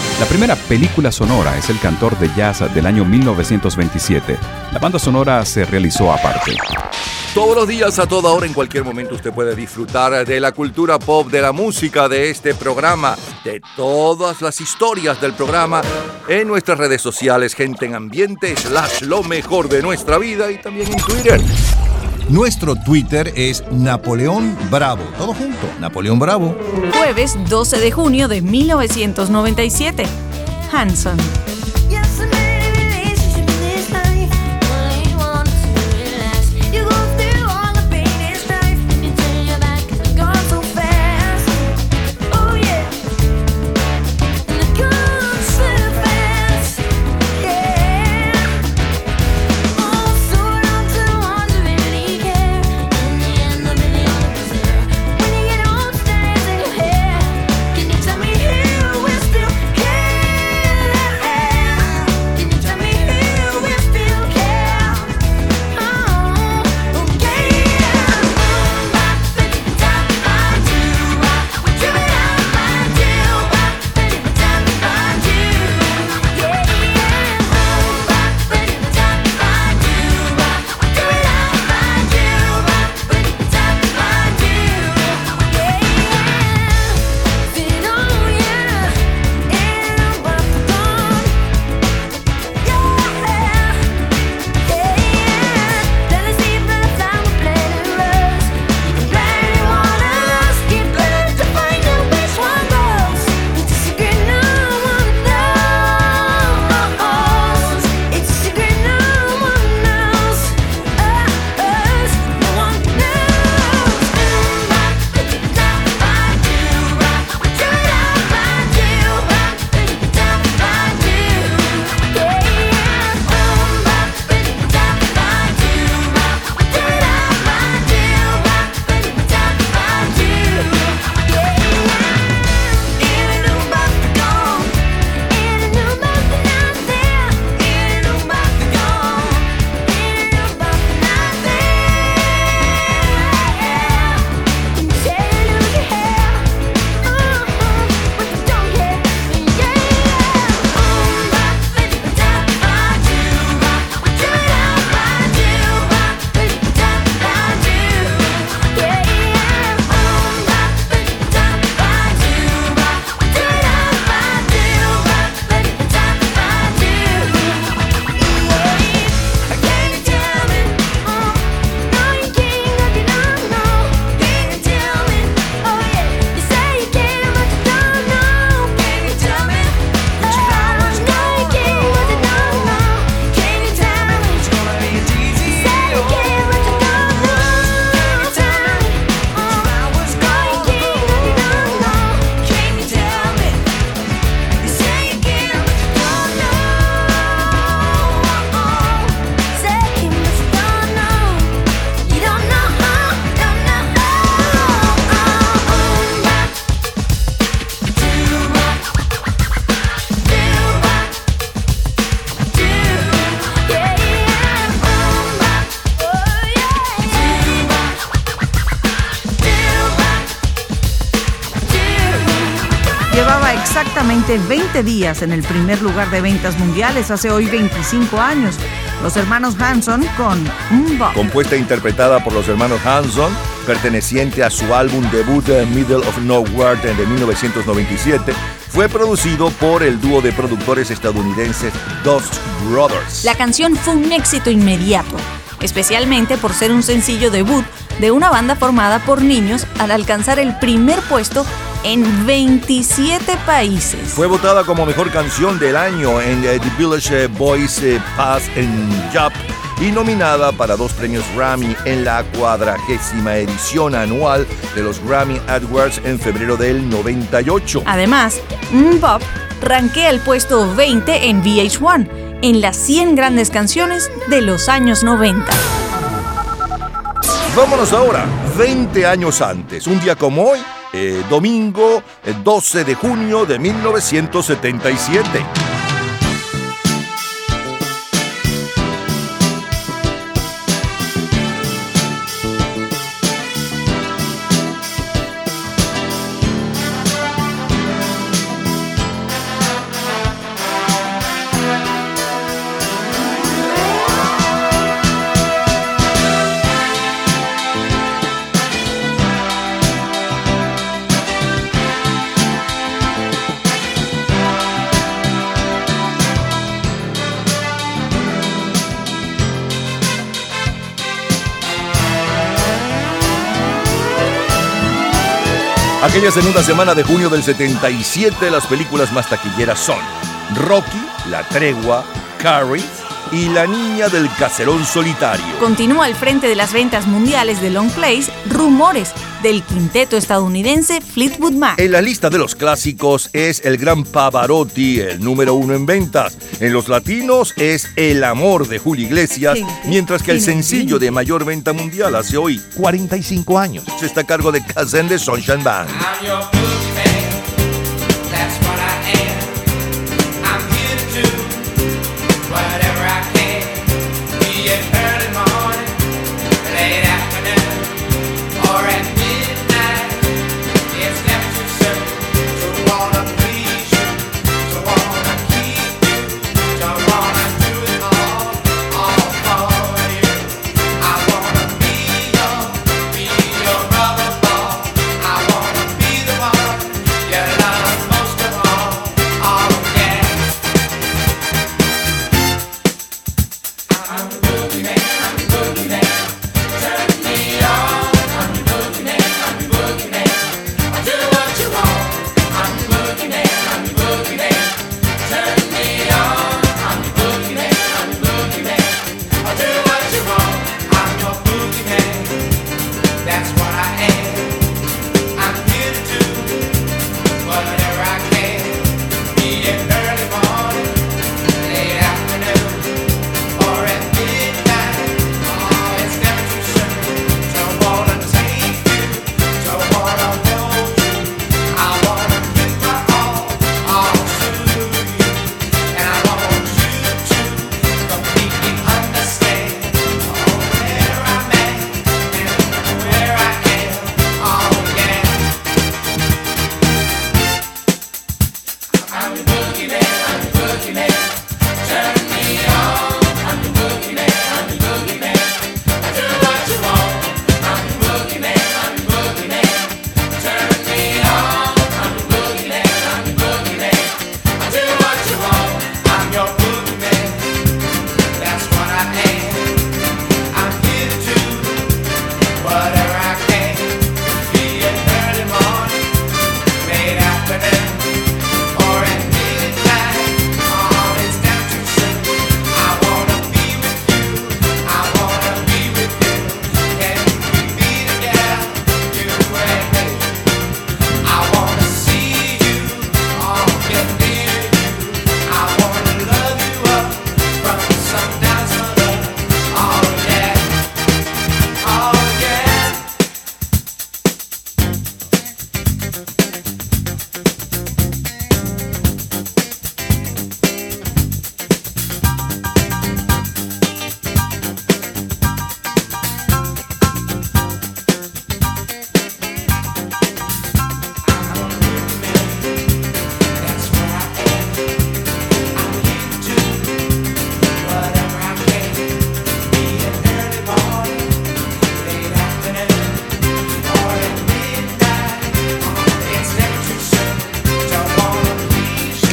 La primera película sonora es El cantor de jazz del año 1927. La banda sonora se realizó aparte. Todos los días, a toda hora, en cualquier momento, usted puede disfrutar de la cultura pop, de la música, de este programa, de todas las historias del programa en nuestras redes sociales, gente en ambiente, slash lo mejor de nuestra vida y también en Twitter. Nuestro Twitter es Napoleón Bravo. Todo junto, Napoleón Bravo. Jueves 12 de junio de 1997. Hanson. Exactamente 20 días en el primer lugar de ventas mundiales hace hoy 25 años. Los hermanos Hanson con Mbop. Compuesta e interpretada por los hermanos Hanson, perteneciente a su álbum debut eh, Middle of Nowhere de 1997, fue producido por el dúo de productores estadounidenses Dust Brothers. La canción fue un éxito inmediato, especialmente por ser un sencillo debut de una banda formada por niños al alcanzar el primer puesto en 27 países. Fue votada como mejor canción del año en eh, The Village eh, Boys eh, Pass en Jap y nominada para dos premios Grammy en la cuadragésima edición anual de los Grammy Awards en febrero del 98. Además, Mbop rankea el puesto 20 en VH1 en las 100 grandes canciones de los años 90. Vámonos ahora, 20 años antes, un día como hoy, eh, domingo eh, 12 de junio de 1977. Aquella segunda semana de junio del 77, las películas más taquilleras son Rocky, La Tregua, Carrie y La Niña del Caserón Solitario. Continúa al frente de las ventas mundiales de Long Plays Rumores del quinteto estadounidense Fleetwood Mac. En la lista de los clásicos es el gran Pavarotti, el número uno en ventas. En los latinos es El amor de Julio Iglesias, mientras que el sencillo de mayor venta mundial hace hoy 45 años. Está a cargo de Kazan de Sunshine Band.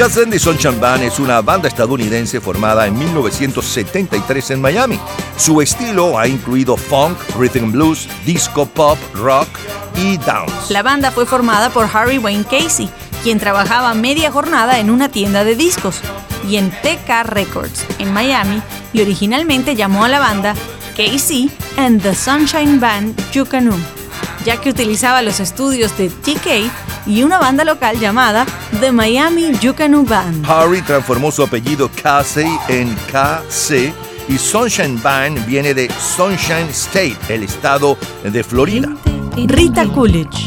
The Sunshine Band es una banda estadounidense formada en 1973 en Miami. Su estilo ha incluido funk, rhythm blues, disco pop, rock y dance. La banda fue formada por Harry Wayne Casey, quien trabajaba media jornada en una tienda de discos, y en TK Records, en Miami, y originalmente llamó a la banda Casey and the Sunshine Band Yucanu, ya que utilizaba los estudios de TK y una banda local llamada The Miami Yucanu Band. Harry transformó su apellido Casey en KC y Sunshine Band viene de Sunshine State, el estado de Florida. Rita Coolidge.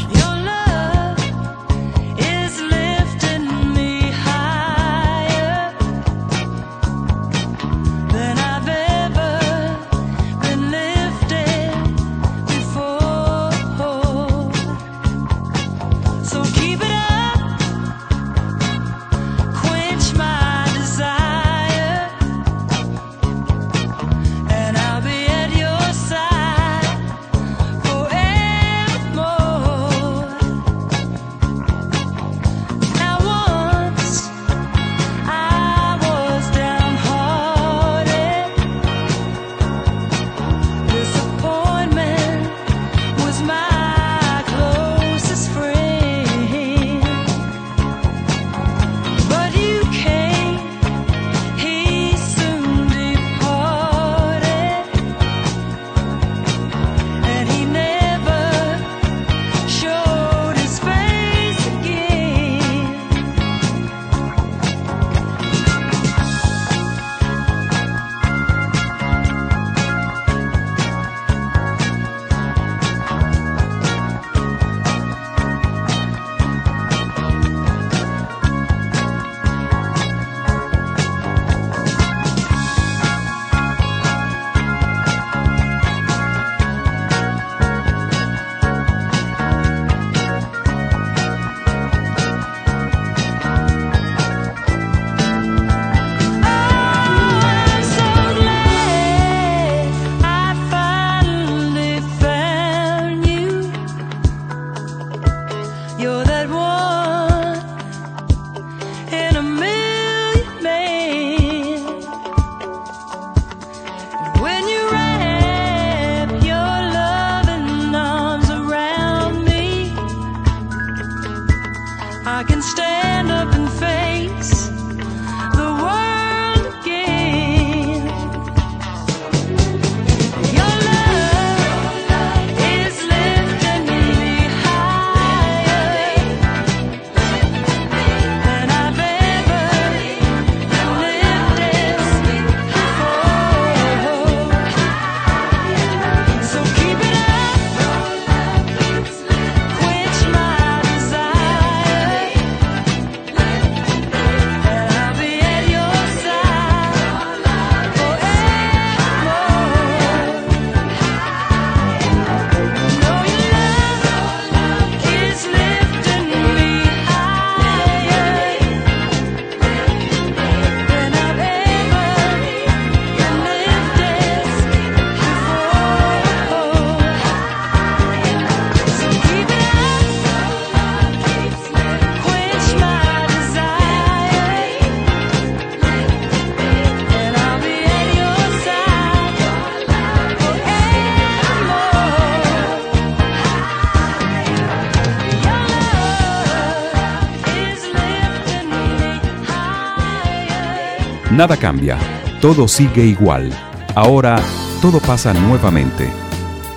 Nada cambia, todo sigue igual. Ahora todo pasa nuevamente.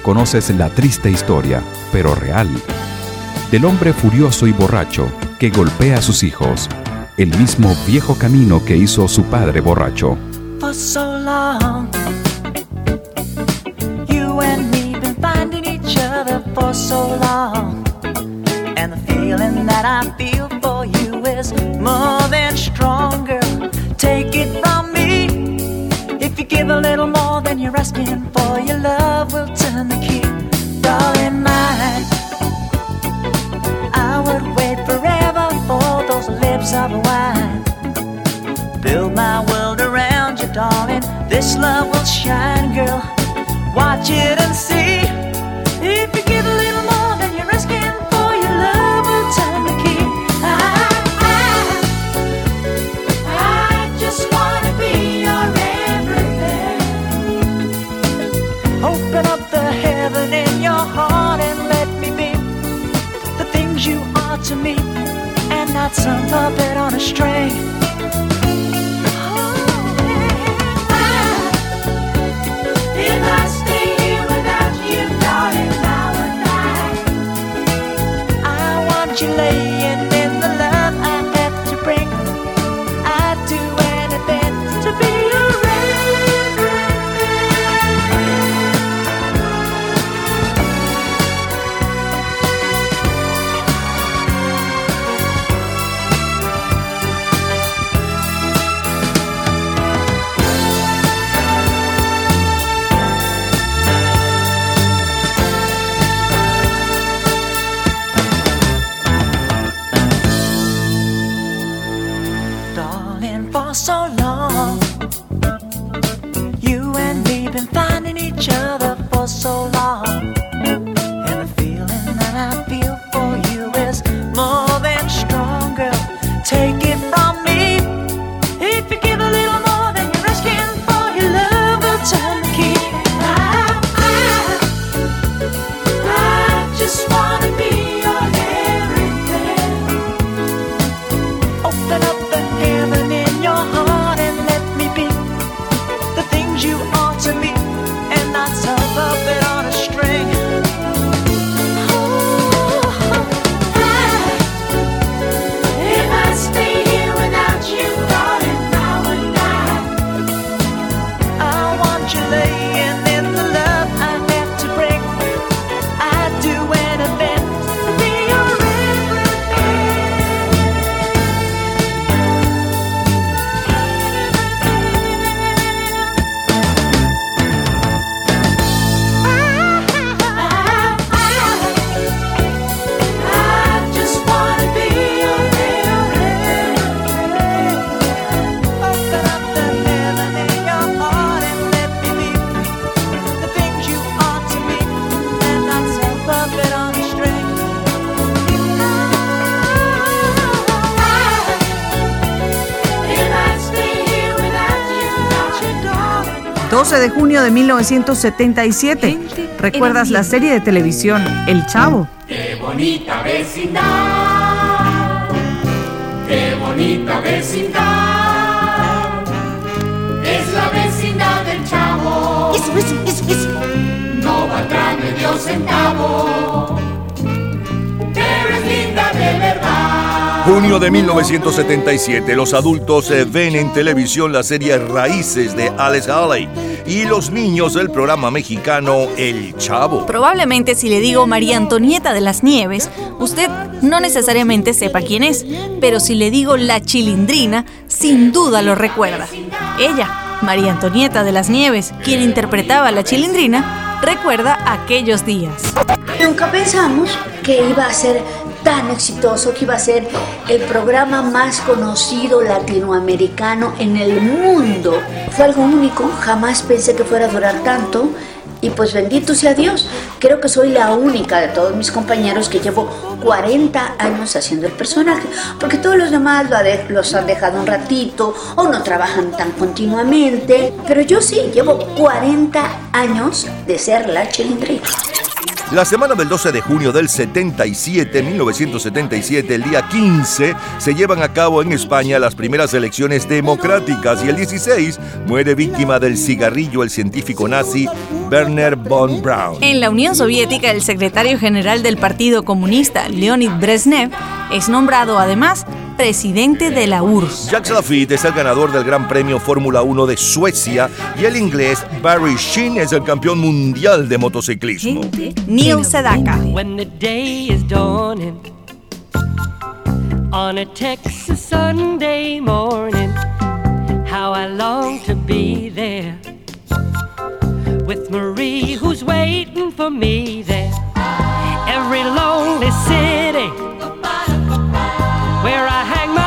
Conoces la triste historia, pero real, del hombre furioso y borracho que golpea a sus hijos, el mismo viejo camino que hizo su padre borracho. You're asking for, your love will turn the key. Darling, mine. I would wait forever for those lips of wine. Build my world around you, darling. This love will shine, girl. Watch it and see. And not some puppet on a string. If I stay here without you, darling, de junio de 1977. ¿Recuerdas la serie de televisión El Chavo? Qué bonita vecindad, qué bonita vecindad, es la vecindad del chavo. Eso, eso, eso, eso. No valdrá medio centavo, pero es linda de verdad. Junio de 1977, los adultos eh, ven en televisión la serie Raíces de Alex Haley y los niños el programa mexicano El Chavo. Probablemente si le digo María Antonieta de las Nieves, usted no necesariamente sepa quién es, pero si le digo la chilindrina, sin duda lo recuerda. Ella, María Antonieta de las Nieves, quien interpretaba a la chilindrina, recuerda aquellos días. Nunca pensamos que iba a ser tan exitoso, que iba a ser el programa más conocido latinoamericano en el mundo. Fue algo único, jamás pensé que fuera a durar tanto. Y pues bendito sea Dios, creo que soy la única de todos mis compañeros que llevo 40 años haciendo el personaje, porque todos los demás lo de- los han dejado un ratito o no trabajan tan continuamente, pero yo sí, llevo 40 años de ser la chilindrina. La semana del 12 de junio del 77, 1977, el día 15, se llevan a cabo en España las primeras elecciones democráticas y el 16 muere víctima del cigarrillo el científico nazi Werner von Braun. En la Unión Soviética, el secretario general del Partido Comunista, Leonid Brezhnev, es nombrado además presidente de la URSS. Jacques Lafitte es el ganador del Gran Premio Fórmula 1 de Suecia y el inglés Barry Sheen es el campeón mundial de motociclismo. Neil Sedaka. When the day is dawning on a Texas Sunday morning, how I long to be there with Marie, who's waiting for me there. Every lonely city where I hang my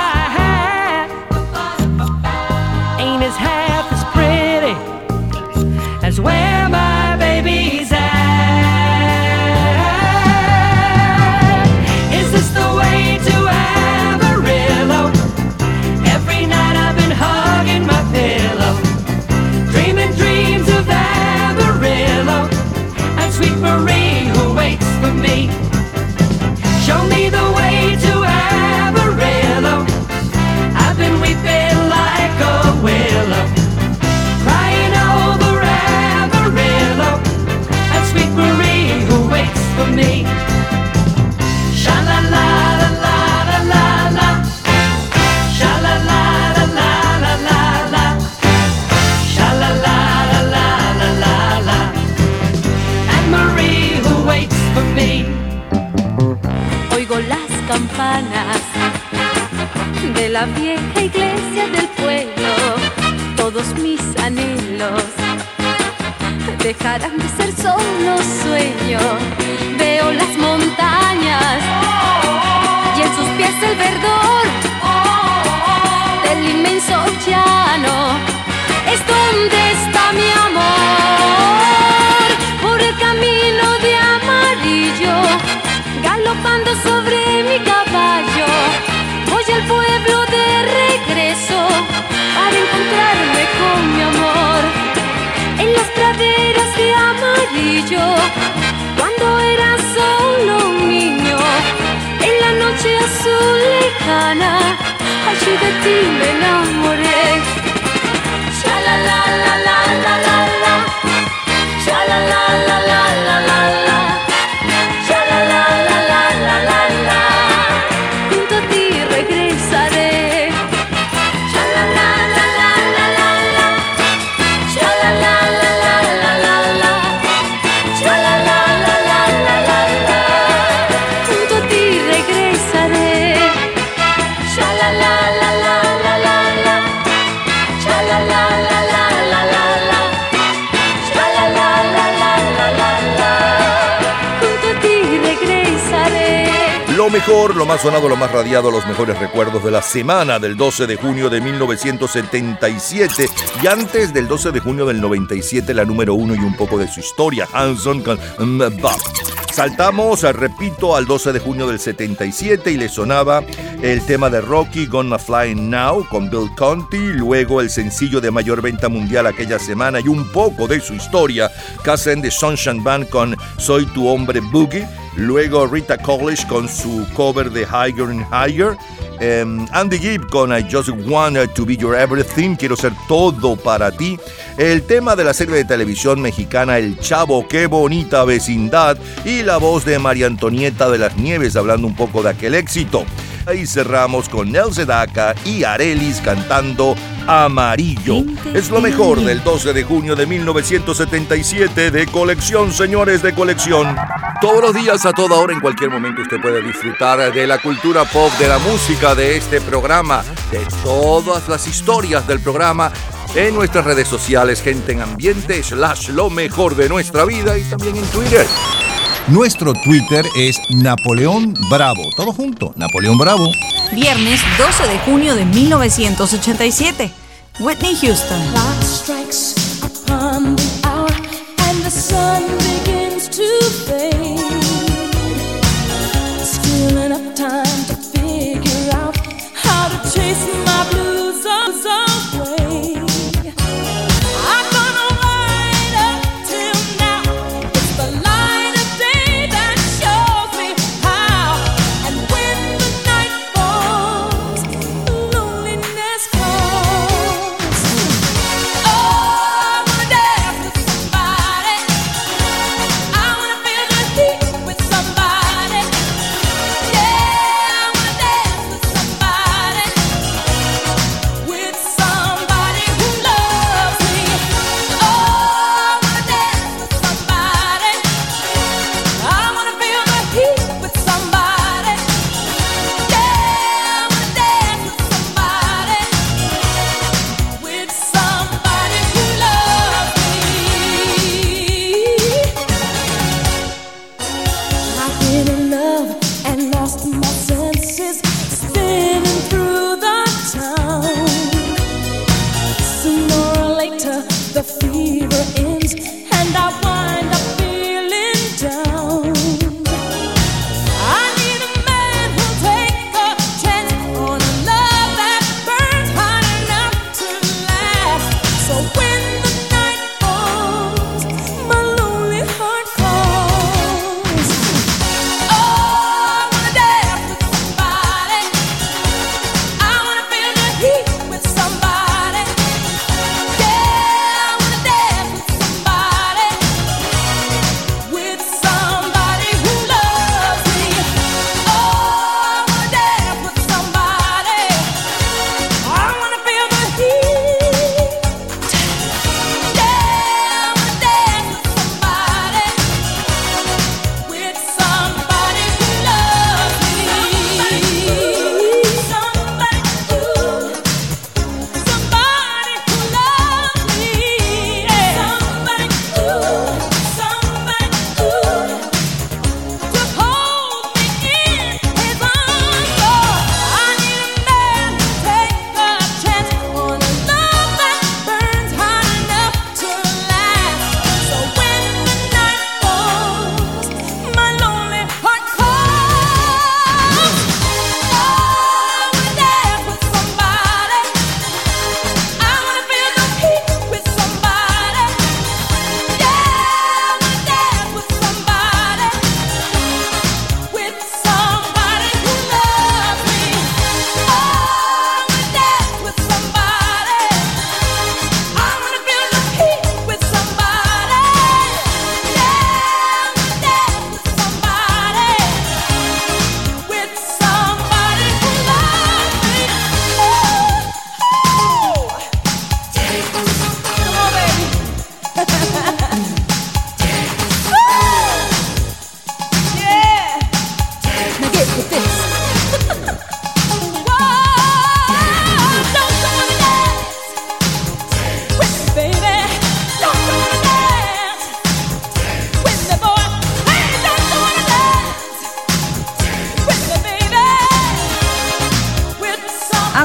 la vieja iglesia del pueblo. Todos mis anhelos dejarán de ser solo sueño. Veo las montañas y en sus pies el verdor del inmenso llano. Es donde está mi amor para encontrarme con mi amor en las praderas de amarillo. Cuando era solo un niño, en la noche azul lejana, allí de ti me enamoré. La la la la la la la la la mejor, lo más sonado, lo más radiado, los mejores recuerdos de la semana del 12 de junio de 1977 y antes del 12 de junio del 97 la número uno y un poco de su historia, Hanson con Bob. Saltamos, eh, repito, al 12 de junio del 77 y le sonaba el tema de Rocky Gonna Fly Now con Bill Conti, luego el sencillo de mayor venta mundial aquella semana y un poco de su historia, Cousin de Sunshine Band con Soy tu hombre boogie, luego Rita College con su cover de Higher and Higher, em, Andy Gibb con I Just Want to Be Your Everything, quiero ser todo para ti, el tema de la serie de televisión mexicana El Chavo, qué bonita vecindad. Y la voz de María Antonieta de las Nieves hablando un poco de aquel éxito. Ahí cerramos con Nel Sedaka y Arelis cantando Amarillo. Es lo mejor del 12 de junio de 1977 de colección, señores de colección. Todos los días, a toda hora, en cualquier momento, usted puede disfrutar de la cultura pop, de la música, de este programa, de todas las historias del programa en nuestras redes sociales, gente en ambiente, slash lo mejor de nuestra vida y también en Twitter. Nuestro Twitter es Napoleón Bravo. Todo junto, Napoleón Bravo. Viernes 12 de junio de 1987. Whitney Houston.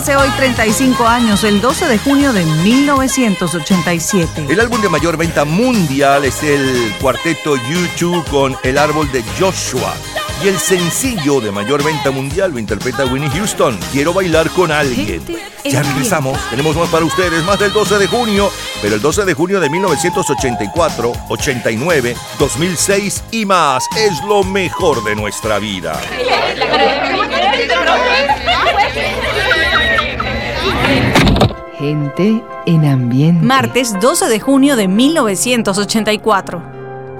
Hace hoy 35 años, el 12 de junio de 1987. El álbum de mayor venta mundial es el cuarteto U2 con El árbol de Joshua. Y el sencillo de mayor venta mundial lo interpreta Winnie Houston, Quiero bailar con alguien. Ya regresamos, tenemos más para ustedes, más del 12 de junio, pero el 12 de junio de 1984, 89, 2006 y más es lo mejor de nuestra vida. Gente en ambiente. Martes 12 de junio de 1984.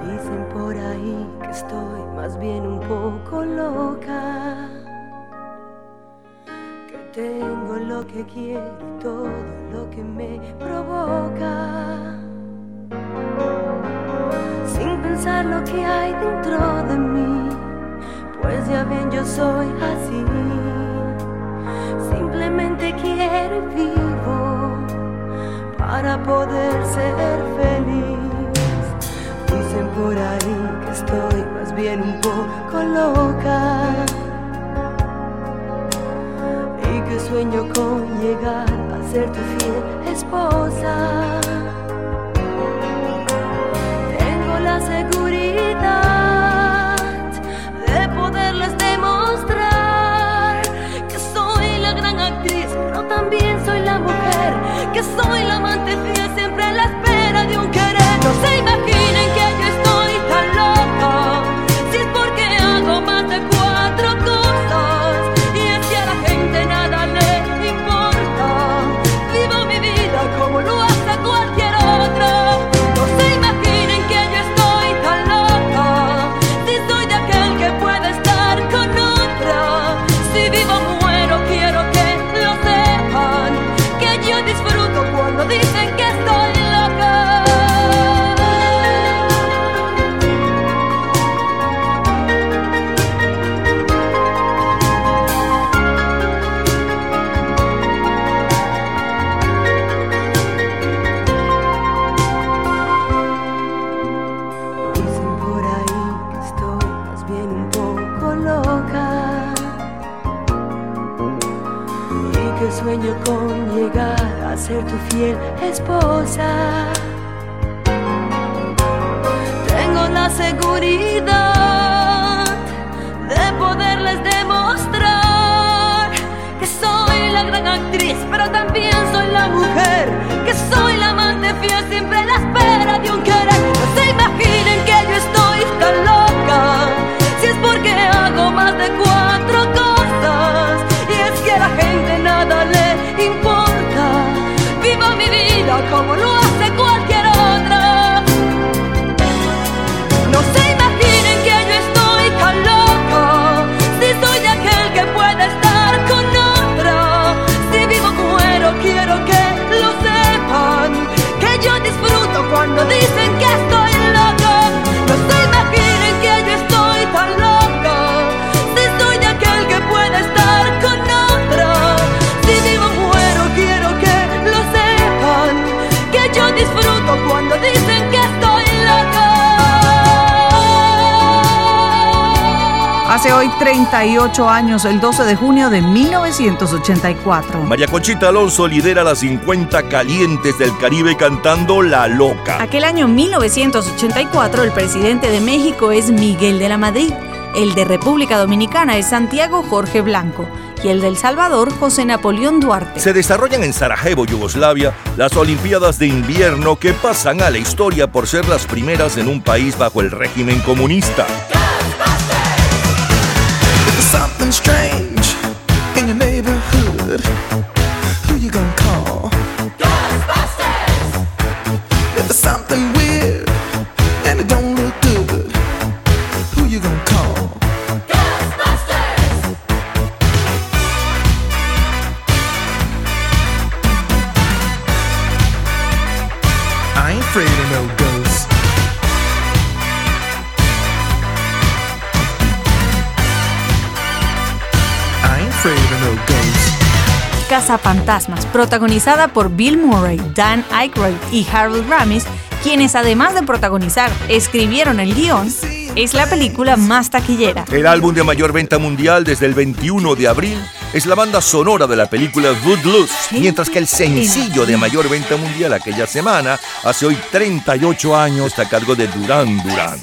Dicen por ahí que estoy más bien un poco loca. Que tengo lo que quiero y todo lo que me provoca. Sin pensar lo que hay dentro de mí. Pues ya bien yo soy así. Simplemente quiero y vivo para poder ser feliz. Dicen por ahí que estoy más bien un poco loca y que sueño con llegar a ser tu fiel esposa. Tengo la seguridad Tengo la seguridad de poderles demostrar que soy la gran actriz, pero también soy la mujer, que soy la amante fiel siempre a la espera de un querer. No se imaginen que yo estoy tan loca, si es porque hago más de cuatro cosas, these Hace hoy 38 años, el 12 de junio de 1984. María Conchita Alonso lidera las 50 calientes del Caribe cantando La Loca. Aquel año 1984 el presidente de México es Miguel de la Madrid, el de República Dominicana es Santiago Jorge Blanco y el de El Salvador José Napoleón Duarte. Se desarrollan en Sarajevo, Yugoslavia, las Olimpiadas de Invierno que pasan a la historia por ser las primeras en un país bajo el régimen comunista. Something strange Cazafantasmas, protagonizada por Bill Murray, Dan Aykroyd y Harold Ramis, quienes además de protagonizar, escribieron el guion, es la película más taquillera. El álbum de mayor venta mundial desde el 21 de abril es la banda sonora de la película Good Blues, mientras que el sencillo de mayor venta mundial aquella semana, hace hoy 38 años, está a cargo de Duran Duran.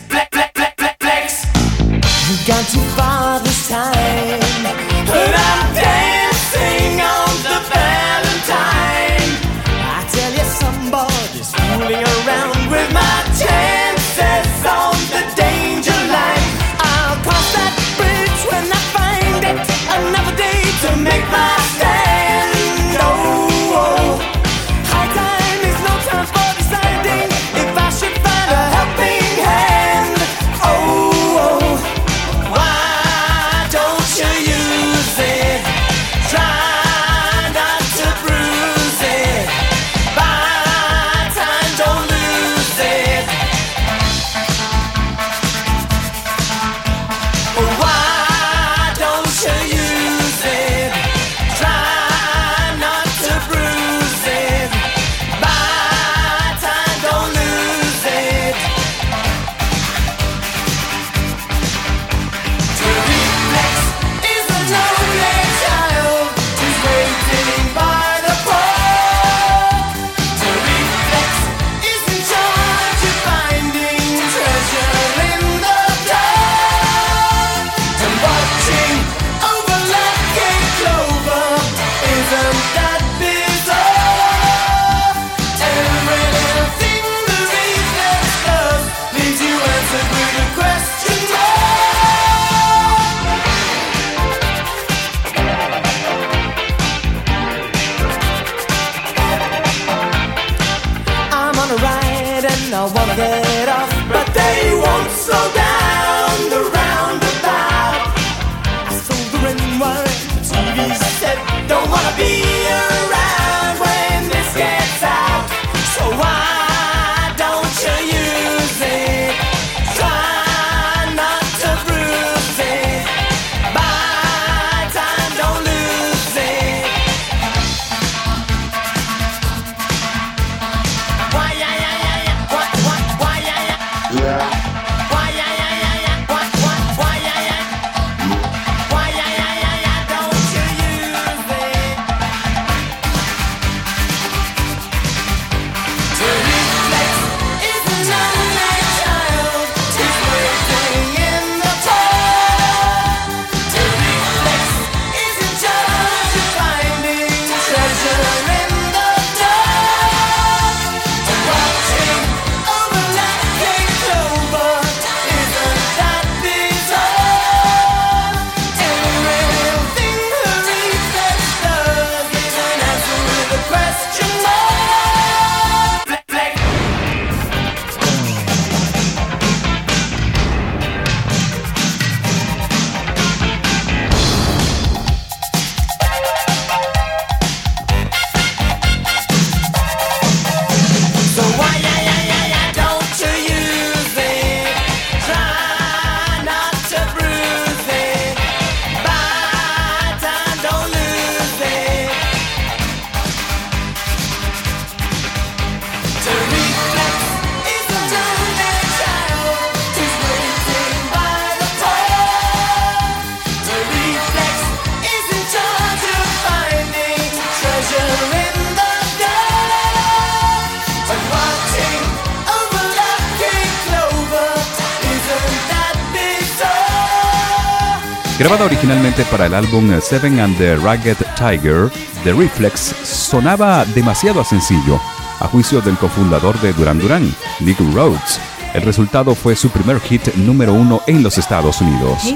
para el álbum Seven and the Ragged Tiger, The Reflex sonaba demasiado sencillo, a juicio del cofundador de Duran Duran, Nick Rhodes. El resultado fue su primer hit número uno en los Estados Unidos.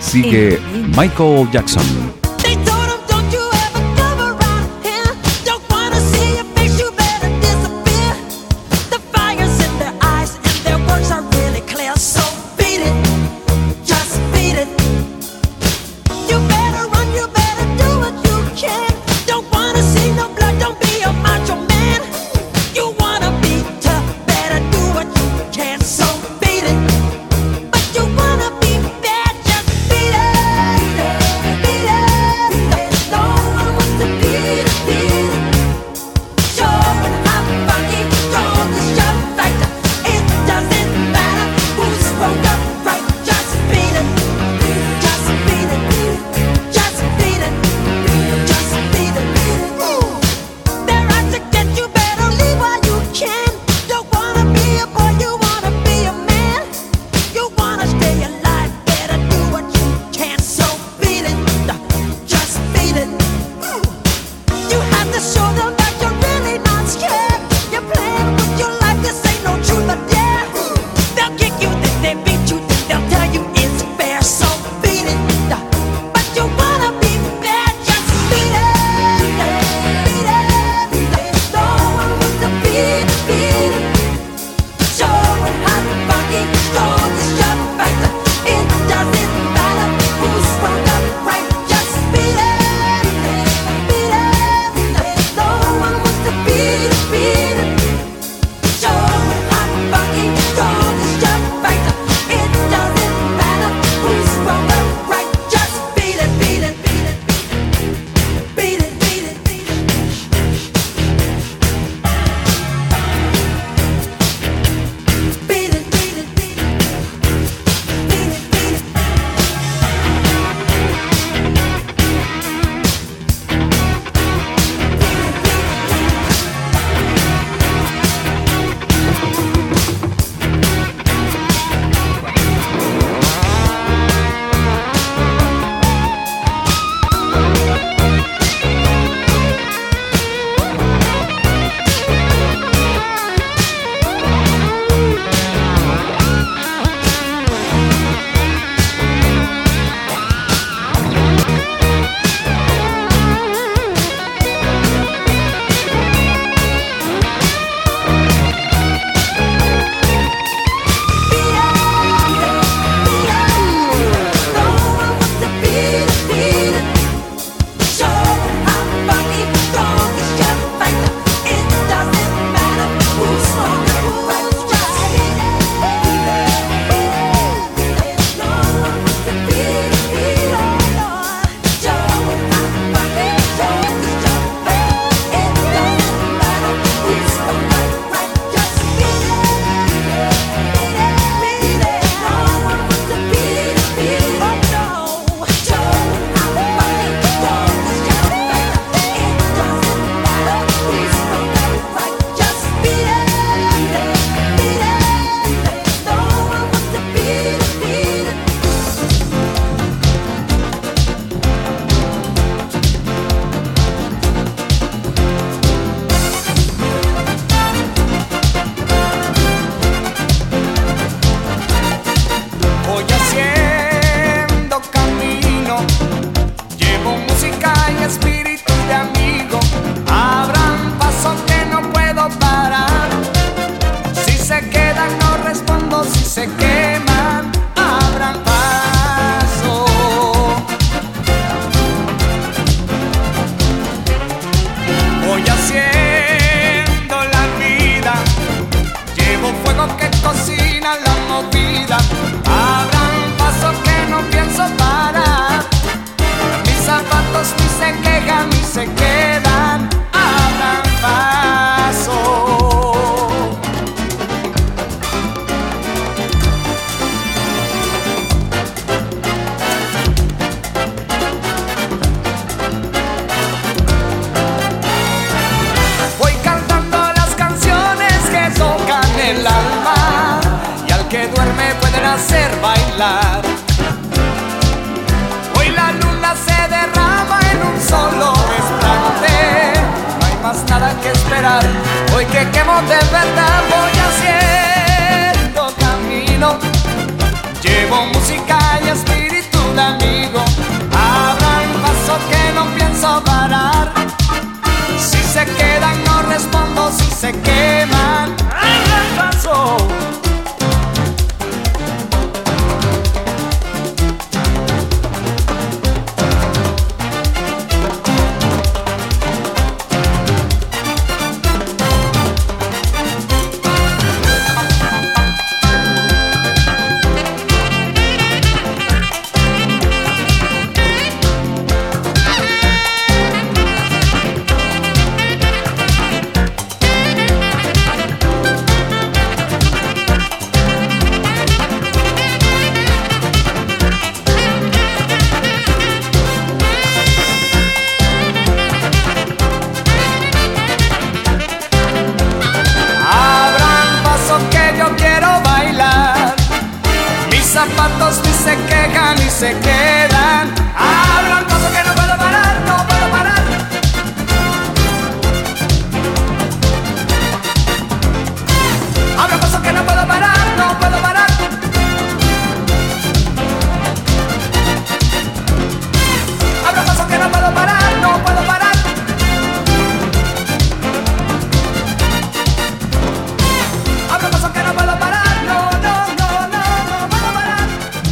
Sigue Michael Jackson.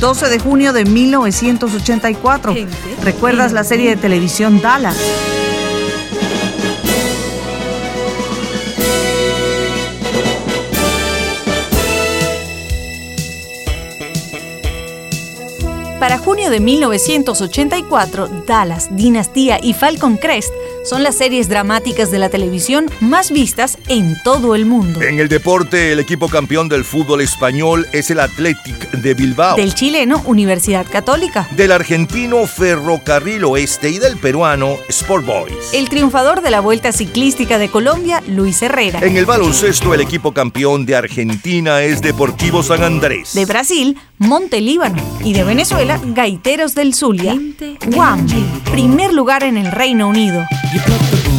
12 de junio de 1984. ¿Recuerdas la serie de televisión Dallas? Para junio de 1984, Dallas, Dinastía y Falcon Crest son las series dramáticas de la televisión más vistas en todo el mundo. En el deporte, el equipo campeón del fútbol español es el Athletic de Bilbao. Del chileno, Universidad Católica. Del argentino, Ferrocarril Oeste. Y del peruano, Sport Boys. El triunfador de la Vuelta Ciclística de Colombia, Luis Herrera. En el baloncesto, el equipo campeón de Argentina es Deportivo San Andrés. De Brasil, Montelíbano. Y de Venezuela, Gaiteros del Zulia. Guam, primer lugar en el Reino Unido. You put the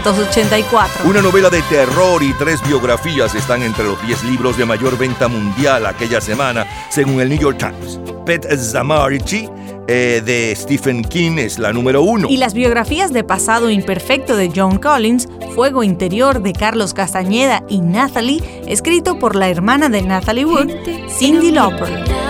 1984. Una novela de terror y tres biografías están entre los 10 libros de mayor venta mundial aquella semana, según el New York Times. Pet Zamarichi eh, de Stephen King es la número uno. Y las biografías de Pasado Imperfecto de John Collins, Fuego Interior de Carlos Castañeda y Nathalie, escrito por la hermana de Nathalie Wood, Cindy Lauper.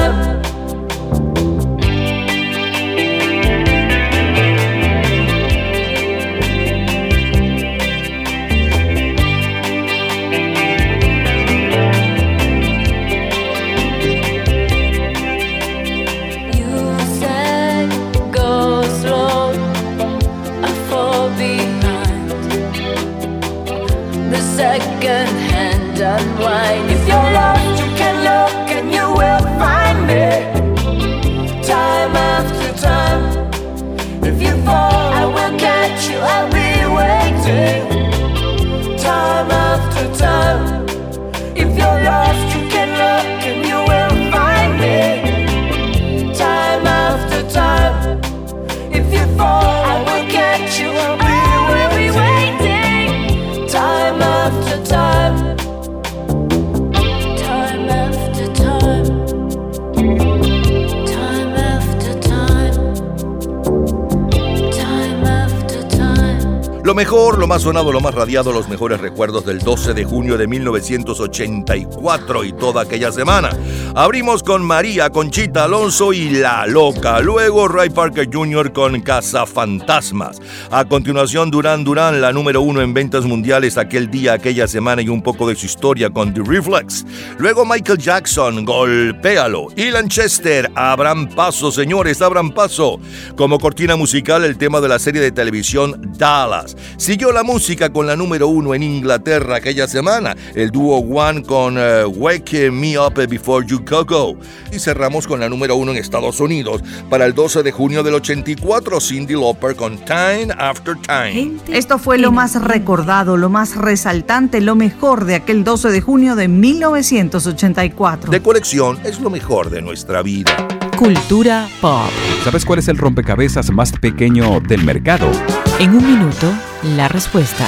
Mejor, lo más sonado, lo más radiado, los mejores recuerdos del 12 de junio de 1984 y toda aquella semana. Abrimos con María Conchita Alonso y La Loca. Luego Ray Parker Jr. con Casa Fantasmas. A continuación Durán Durán, la número uno en ventas mundiales aquel día, aquella semana y un poco de su historia con The Reflex. Luego Michael Jackson, Golpéalo. Y Lanchester, Abran Paso, señores, abran paso. Como cortina musical el tema de la serie de televisión Dallas. Siguió la música con la número uno en Inglaterra aquella semana, el dúo One con eh, Wake Me Up Before You Go Go. Y cerramos con la número uno en Estados Unidos para el 12 de junio del 84, Cindy Lauper con Time After Time. Esto fue lo más recordado, lo más resaltante, lo mejor de aquel 12 de junio de 1984. De colección es lo mejor de nuestra vida. Cultura pop. ¿Sabes cuál es el rompecabezas más pequeño del mercado? En un minuto, la respuesta.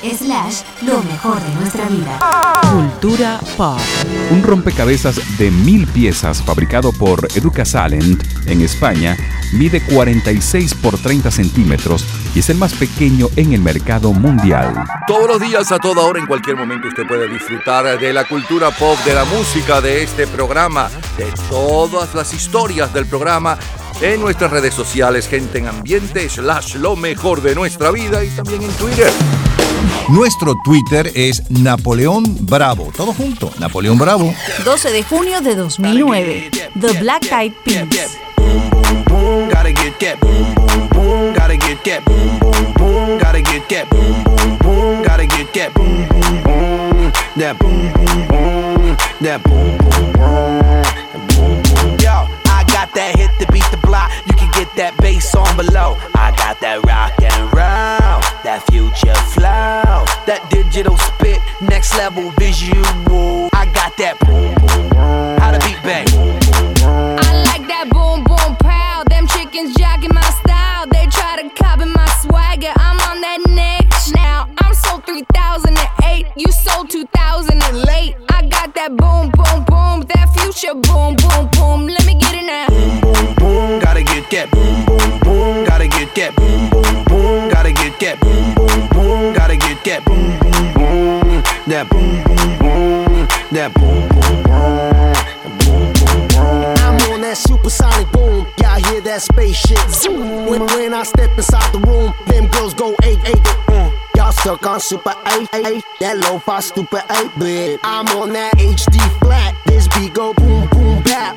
Slash, lo mejor de nuestra vida. Cultura pop. Un rompecabezas de mil piezas fabricado por Educasalent en España mide 46 por 30 centímetros y es el más pequeño en el mercado mundial. Todos los días, a toda hora, en cualquier momento, usted puede disfrutar de la cultura pop, de la música, de este programa, de todas las historias del programa en nuestras redes sociales, gente en ambiente, slash lo mejor de nuestra vida y también en Twitter. Nuestro Twitter es Napoleón Bravo. Todo junto, Napoleón Bravo. 12 de junio de 2009. The Black Eyed Peas. boom, gotta get that boom, boom, boom, gotta get that boom, boom, boom, super eight eight. That lo-fi stupid eight bit. I'm on that HD flat. This beat go boom boom bap.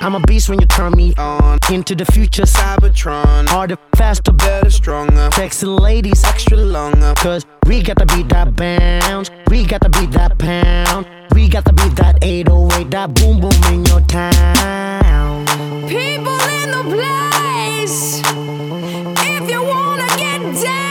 I'm a beast when you turn me on. Into the future, Cybertron. Harder, faster, better, stronger. Sexy ladies, extra longer. Cause we got to beat that bounce. We got to beat that pound. We got to beat that 808, that boom boom in your town. People in the place. If you wanna get down,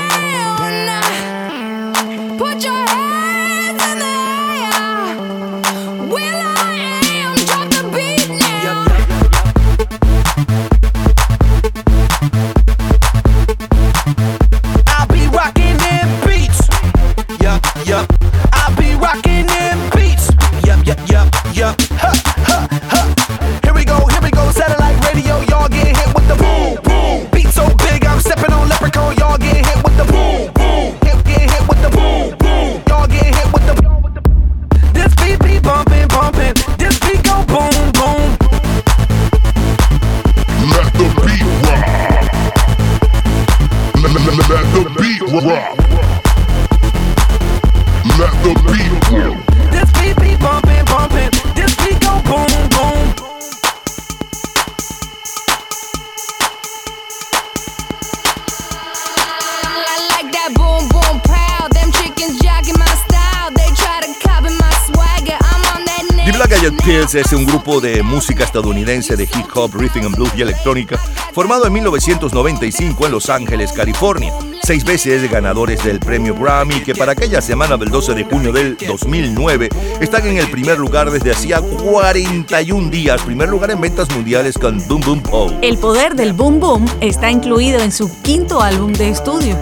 Es un grupo de música estadounidense de hip hop, rhythm and blues y electrónica, formado en 1995 en Los Ángeles, California. Seis veces ganadores del premio Grammy, que para aquella semana del 12 de junio del 2009 están en el primer lugar desde hacía 41 días, primer lugar en ventas mundiales con Boom Boom Pow. El poder del boom boom está incluido en su quinto álbum de estudio,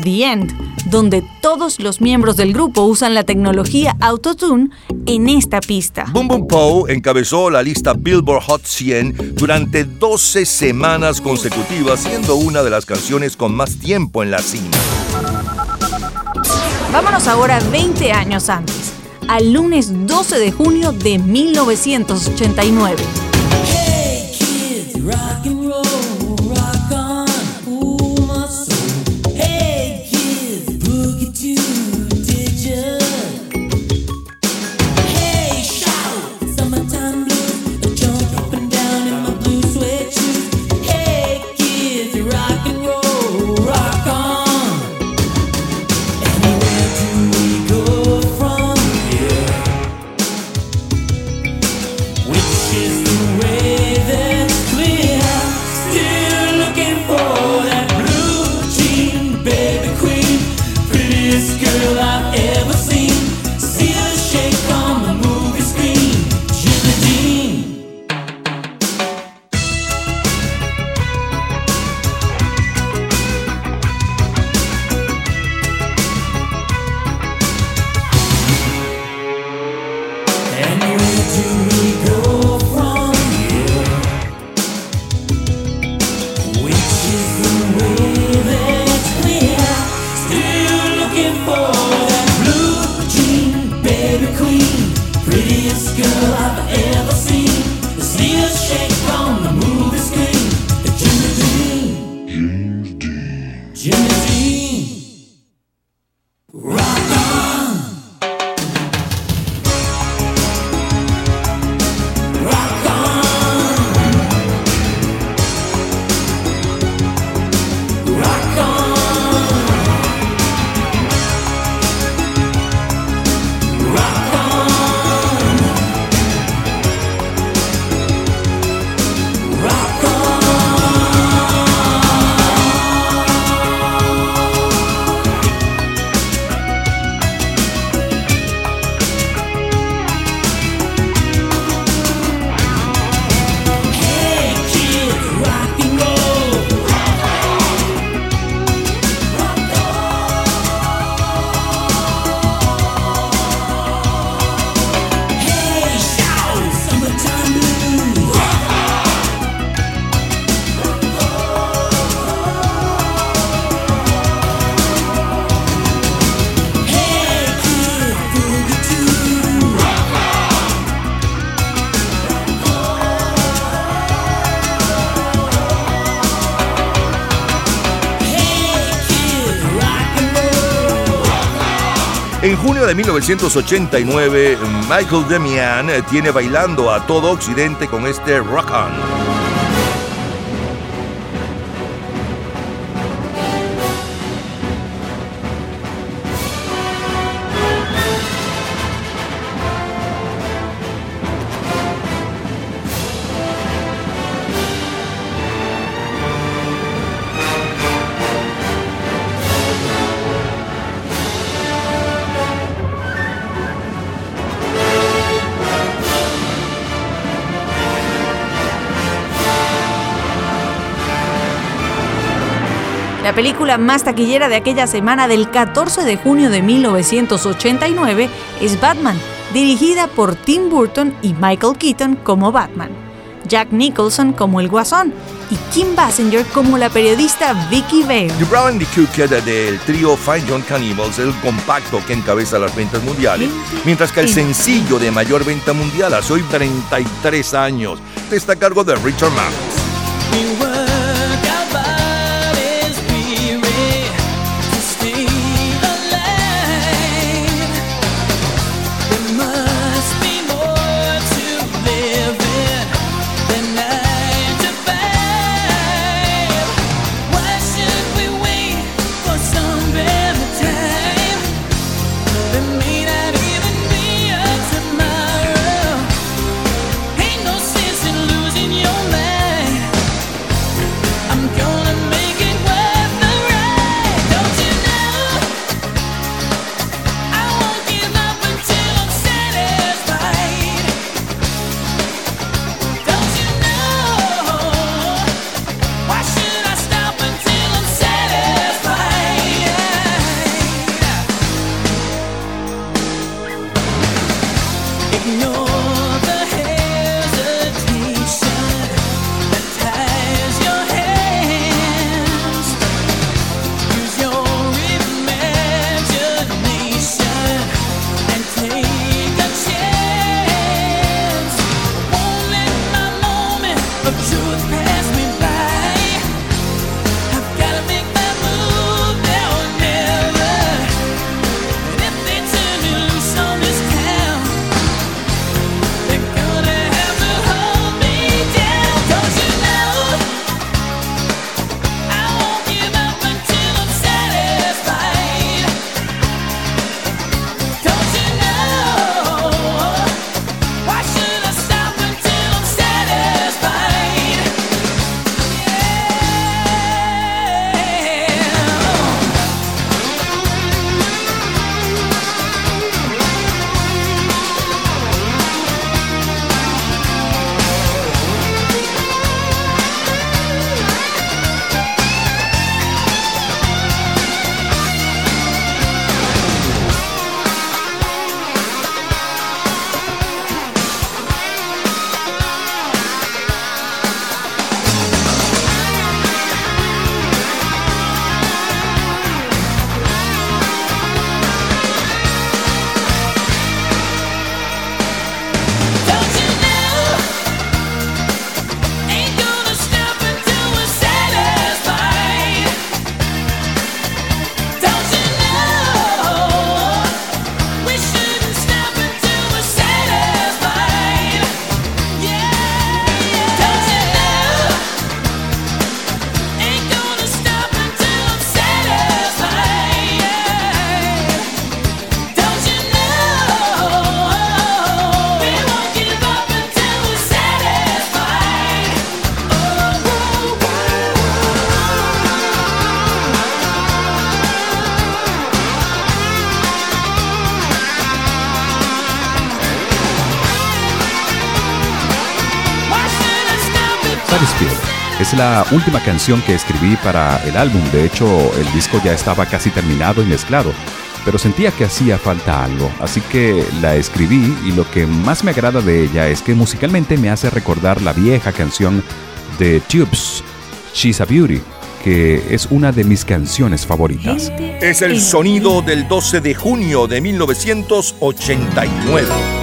The End, donde todos los miembros del grupo usan la tecnología Autotune en esta pista. Boom Boom Pow encabezó la lista Billboard Hot 100 durante 12 semanas consecutivas, siendo una de las canciones con más tiempo en la cima. Vámonos ahora 20 años antes, al lunes 12 de junio de 1989. Hey kids, de 1989, Michael Demian eh, tiene bailando a todo Occidente con este Rock On. La película más taquillera de aquella semana del 14 de junio de 1989 es Batman, dirigida por Tim Burton y Michael Keaton como Batman, Jack Nicholson como el Guasón y Kim Basinger como la periodista Vicky Vale. The Brown the Cook del trío Fine John Cannibals el compacto que encabeza las ventas mundiales, mientras que el sencillo de mayor venta mundial hace hoy 33 años está a cargo de Richard Marx. La última canción que escribí para el álbum. De hecho, el disco ya estaba casi terminado y mezclado. Pero sentía que hacía falta algo, así que la escribí y lo que más me agrada de ella es que musicalmente me hace recordar la vieja canción de Tubes, She's a Beauty, que es una de mis canciones favoritas. Es el sonido del 12 de junio de 1989.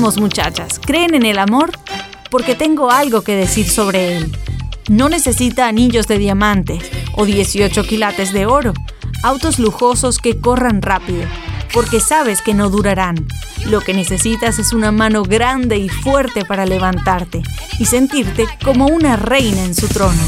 Vamos muchachas, ¿creen en el amor? Porque tengo algo que decir sobre él. No necesita anillos de diamante o 18 quilates de oro, autos lujosos que corran rápido, porque sabes que no durarán. Lo que necesitas es una mano grande y fuerte para levantarte y sentirte como una reina en su trono.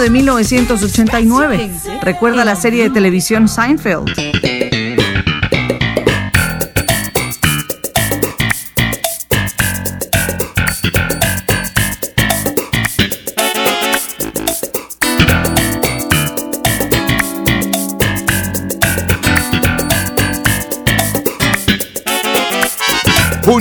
De junio de 1989. Recuerda la serie de televisión Seinfeld.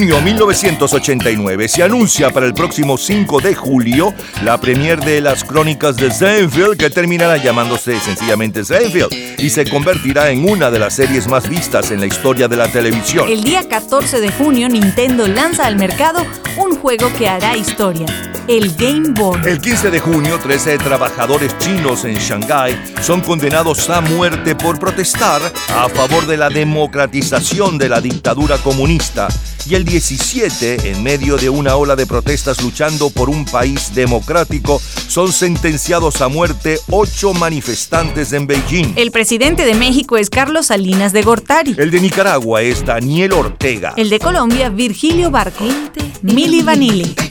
Junio 1989 se anuncia para el próximo 5 de julio la premier de las crónicas de Seinfeld que terminará llamándose sencillamente Seinfeld y se convertirá en una de las series más vistas en la historia de la televisión. El día 14 de junio Nintendo lanza al mercado un juego que hará historia, el Game Boy. El 15 de junio, 13 trabajadores chinos en Shanghái son condenados a muerte por protestar a favor de la democratización de la dictadura comunista. Y el 17, en medio de una ola de protestas luchando por un país democrático, son sentenciados a muerte ocho manifestantes en Beijing. El presidente de México es Carlos Salinas de Gortari. El de Nicaragua es Daniel Ortega. El de Colombia, Virgilio Barco. Mili Vanilli.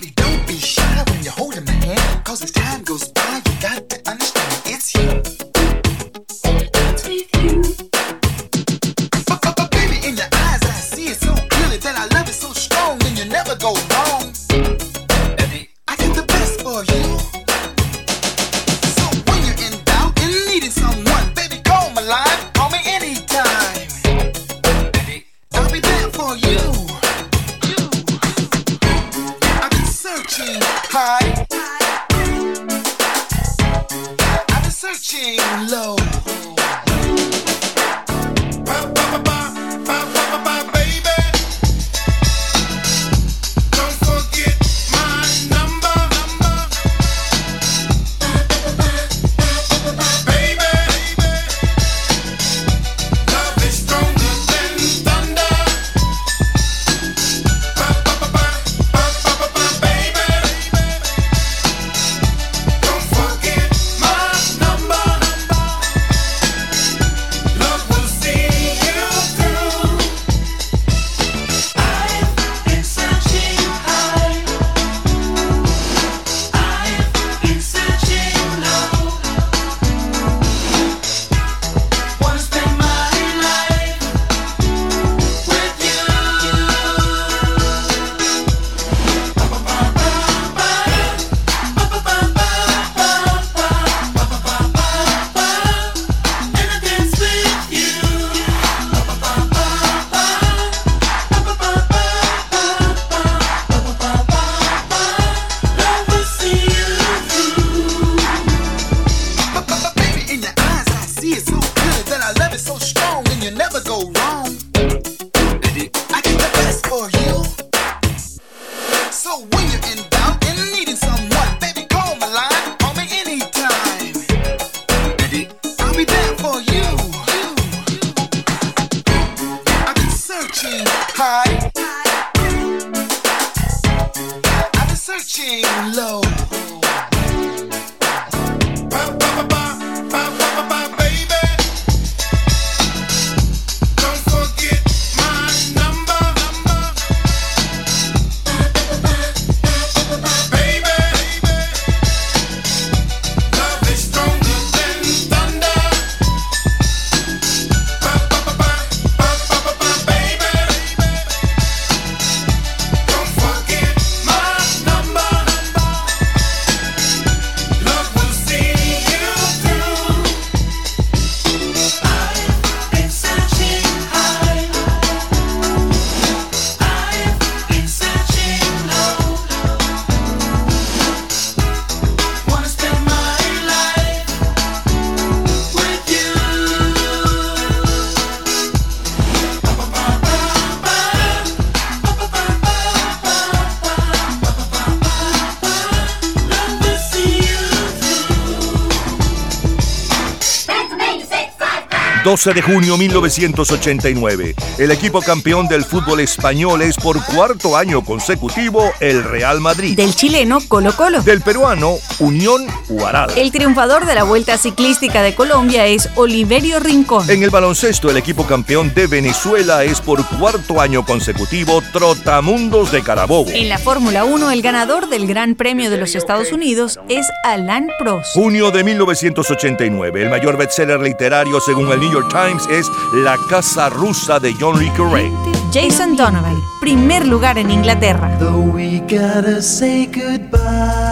12 de junio 1989. El equipo campeón del fútbol español es por cuarto año consecutivo el Real Madrid. Del chileno Colo Colo. Del peruano Unión Huaral. El triunfador de la Vuelta Ciclística de Colombia es Oliverio Rincón. En el baloncesto, el equipo campeón de Venezuela es por cuarto año consecutivo Trotamundos de Carabobo. En la Fórmula 1, el ganador del Gran Premio de los Estados Unidos es Alain Prost. Junio de 1989, el mayor bestseller literario según el New York Times es La Casa Rusa de John Le Carré. Jason Donovan, primer lugar en Inglaterra. We gotta say goodbye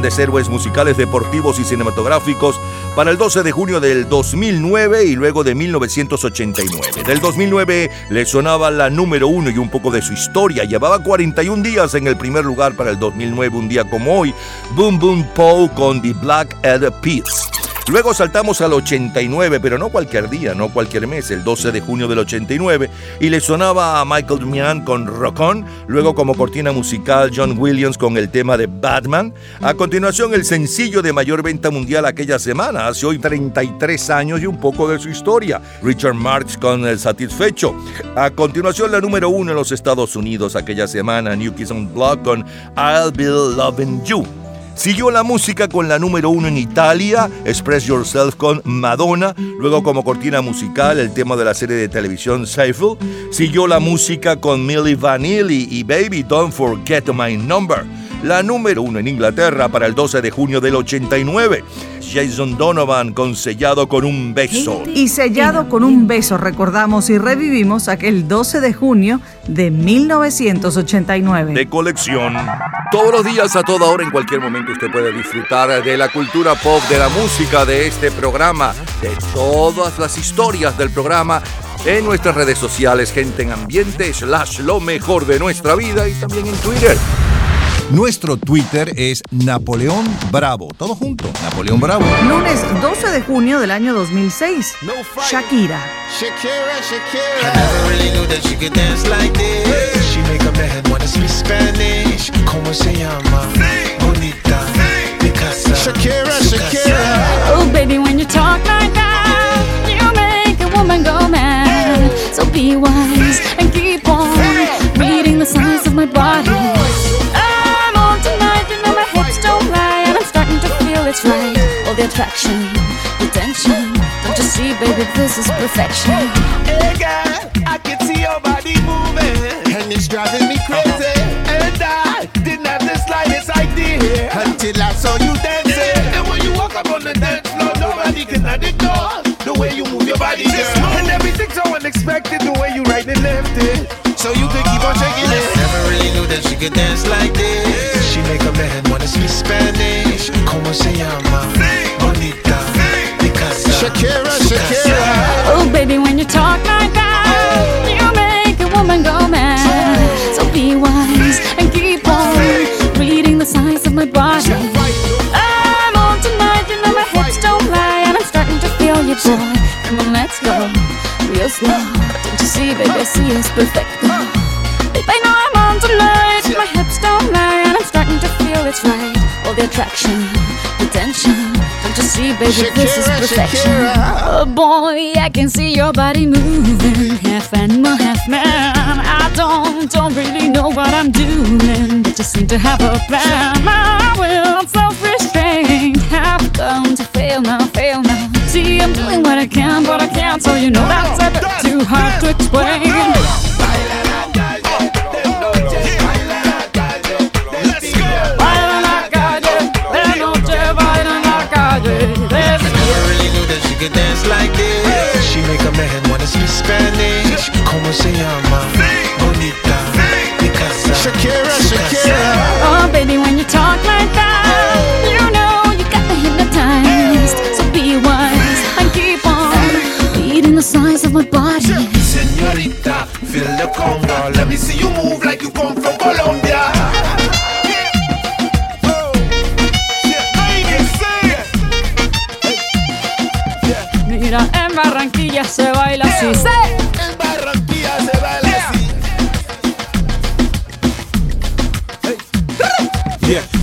grandes héroes musicales, deportivos y cinematográficos para el 12 de junio del 2009 y luego de 1989. Del 2009 le sonaba la número uno y un poco de su historia. Llevaba 41 días en el primer lugar para el 2009, un día como hoy. Boom Boom Pow con The Black Eyed Peas. Luego saltamos al 89, pero no cualquier día, no cualquier mes, el 12 de junio del 89, y le sonaba a Michael Damian con Rock On, luego como cortina musical John Williams con el tema de Batman, a continuación el sencillo de mayor venta mundial aquella semana, hace hoy 33 años y un poco de su historia, Richard Marx con El Satisfecho, a continuación la número uno en los Estados Unidos aquella semana, New Kids on Block con I'll Be Loving You. Siguió la música con la número uno en Italia, Express Yourself con Madonna, luego como cortina musical el tema de la serie de televisión Seinfeld. Siguió la música con Milli Vanilli y Baby Don't Forget My Number. La número uno en Inglaterra para el 12 de junio del 89. Jason Donovan con Sellado con un beso. Y sellado con un beso, recordamos y revivimos aquel 12 de junio de 1989. de colección. Todos los días, a toda hora, en cualquier momento, usted puede disfrutar de la cultura pop, de la música, de este programa, de todas las historias del programa en nuestras redes sociales, gente en ambiente, slash lo mejor de nuestra vida y también en Twitter. Nuestro Twitter es Napoleón Bravo. Todo junto, Napoleón Bravo. Lunes 12 de junio del año 2006. Shakira. Shakira, Shakira. I never really knew that she could dance like this. She make a man wanna speak Spanish. Como se llama? Bonita. Picasa. Shakira, Shakira. Oh, baby, when you talk like that, you make a woman go mad. So be wise attraction, attention. Don't you see, baby, this is perfection. Hey girl, I can see your body moving, and it's driving me crazy. Uh-huh. And I didn't have the slightest idea until I saw you dancing. And when you walk up on the dance floor, nobody can ignore the way you move your body, girl. And everything's so unexpected, the way you right and left it. So you could keep on shaking it. Never really knew that she could dance like this. She make a man wanna speak Spanish. Como se llama? Bonita. Picasa. Shakira, Shakira. Oh, baby, when you talk like that, you make a woman go mad. So be wise and keep on reading the signs of my body. Boy. Come on, let's go, real slow. Don't you see, baby, I see it's perfect. Babe, I know I'm on tonight, my hips don't lie, and I'm starting to feel it's right. All the attraction, the tension. Don't you see, baby, this is perfection. Shakira. Oh boy, I can see your body moving, half animal, half man. I don't, don't really know what I'm doing, but just seem to have a plan. My will, self-restraint, have come to I'm doing what I can, but I can't, so you know that's a bit too hard to explain. Dance like this. She make a man wanna speak Spanish. Como se llama? Size of my body. Señorita, feel the conga. Let me see you move like you come from Colombia. Mira, en Barranquilla se baila así. ¡Sí!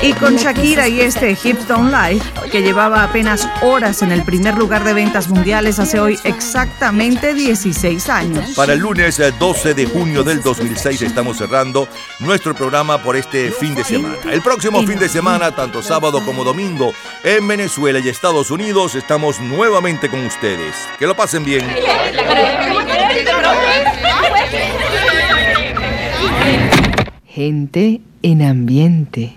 Y con Shakira y este Hips Don't Lie, que llevaba apenas horas en el primer lugar de ventas mundiales hace hoy exactamente 16 años. Para el lunes eh, 12 de junio del 2006 estamos cerrando nuestro programa por este fin de semana. El próximo fin de semana, tanto sábado como domingo, en Venezuela y Estados Unidos, estamos nuevamente con ustedes. Que lo pasen bien. Gente en ambiente.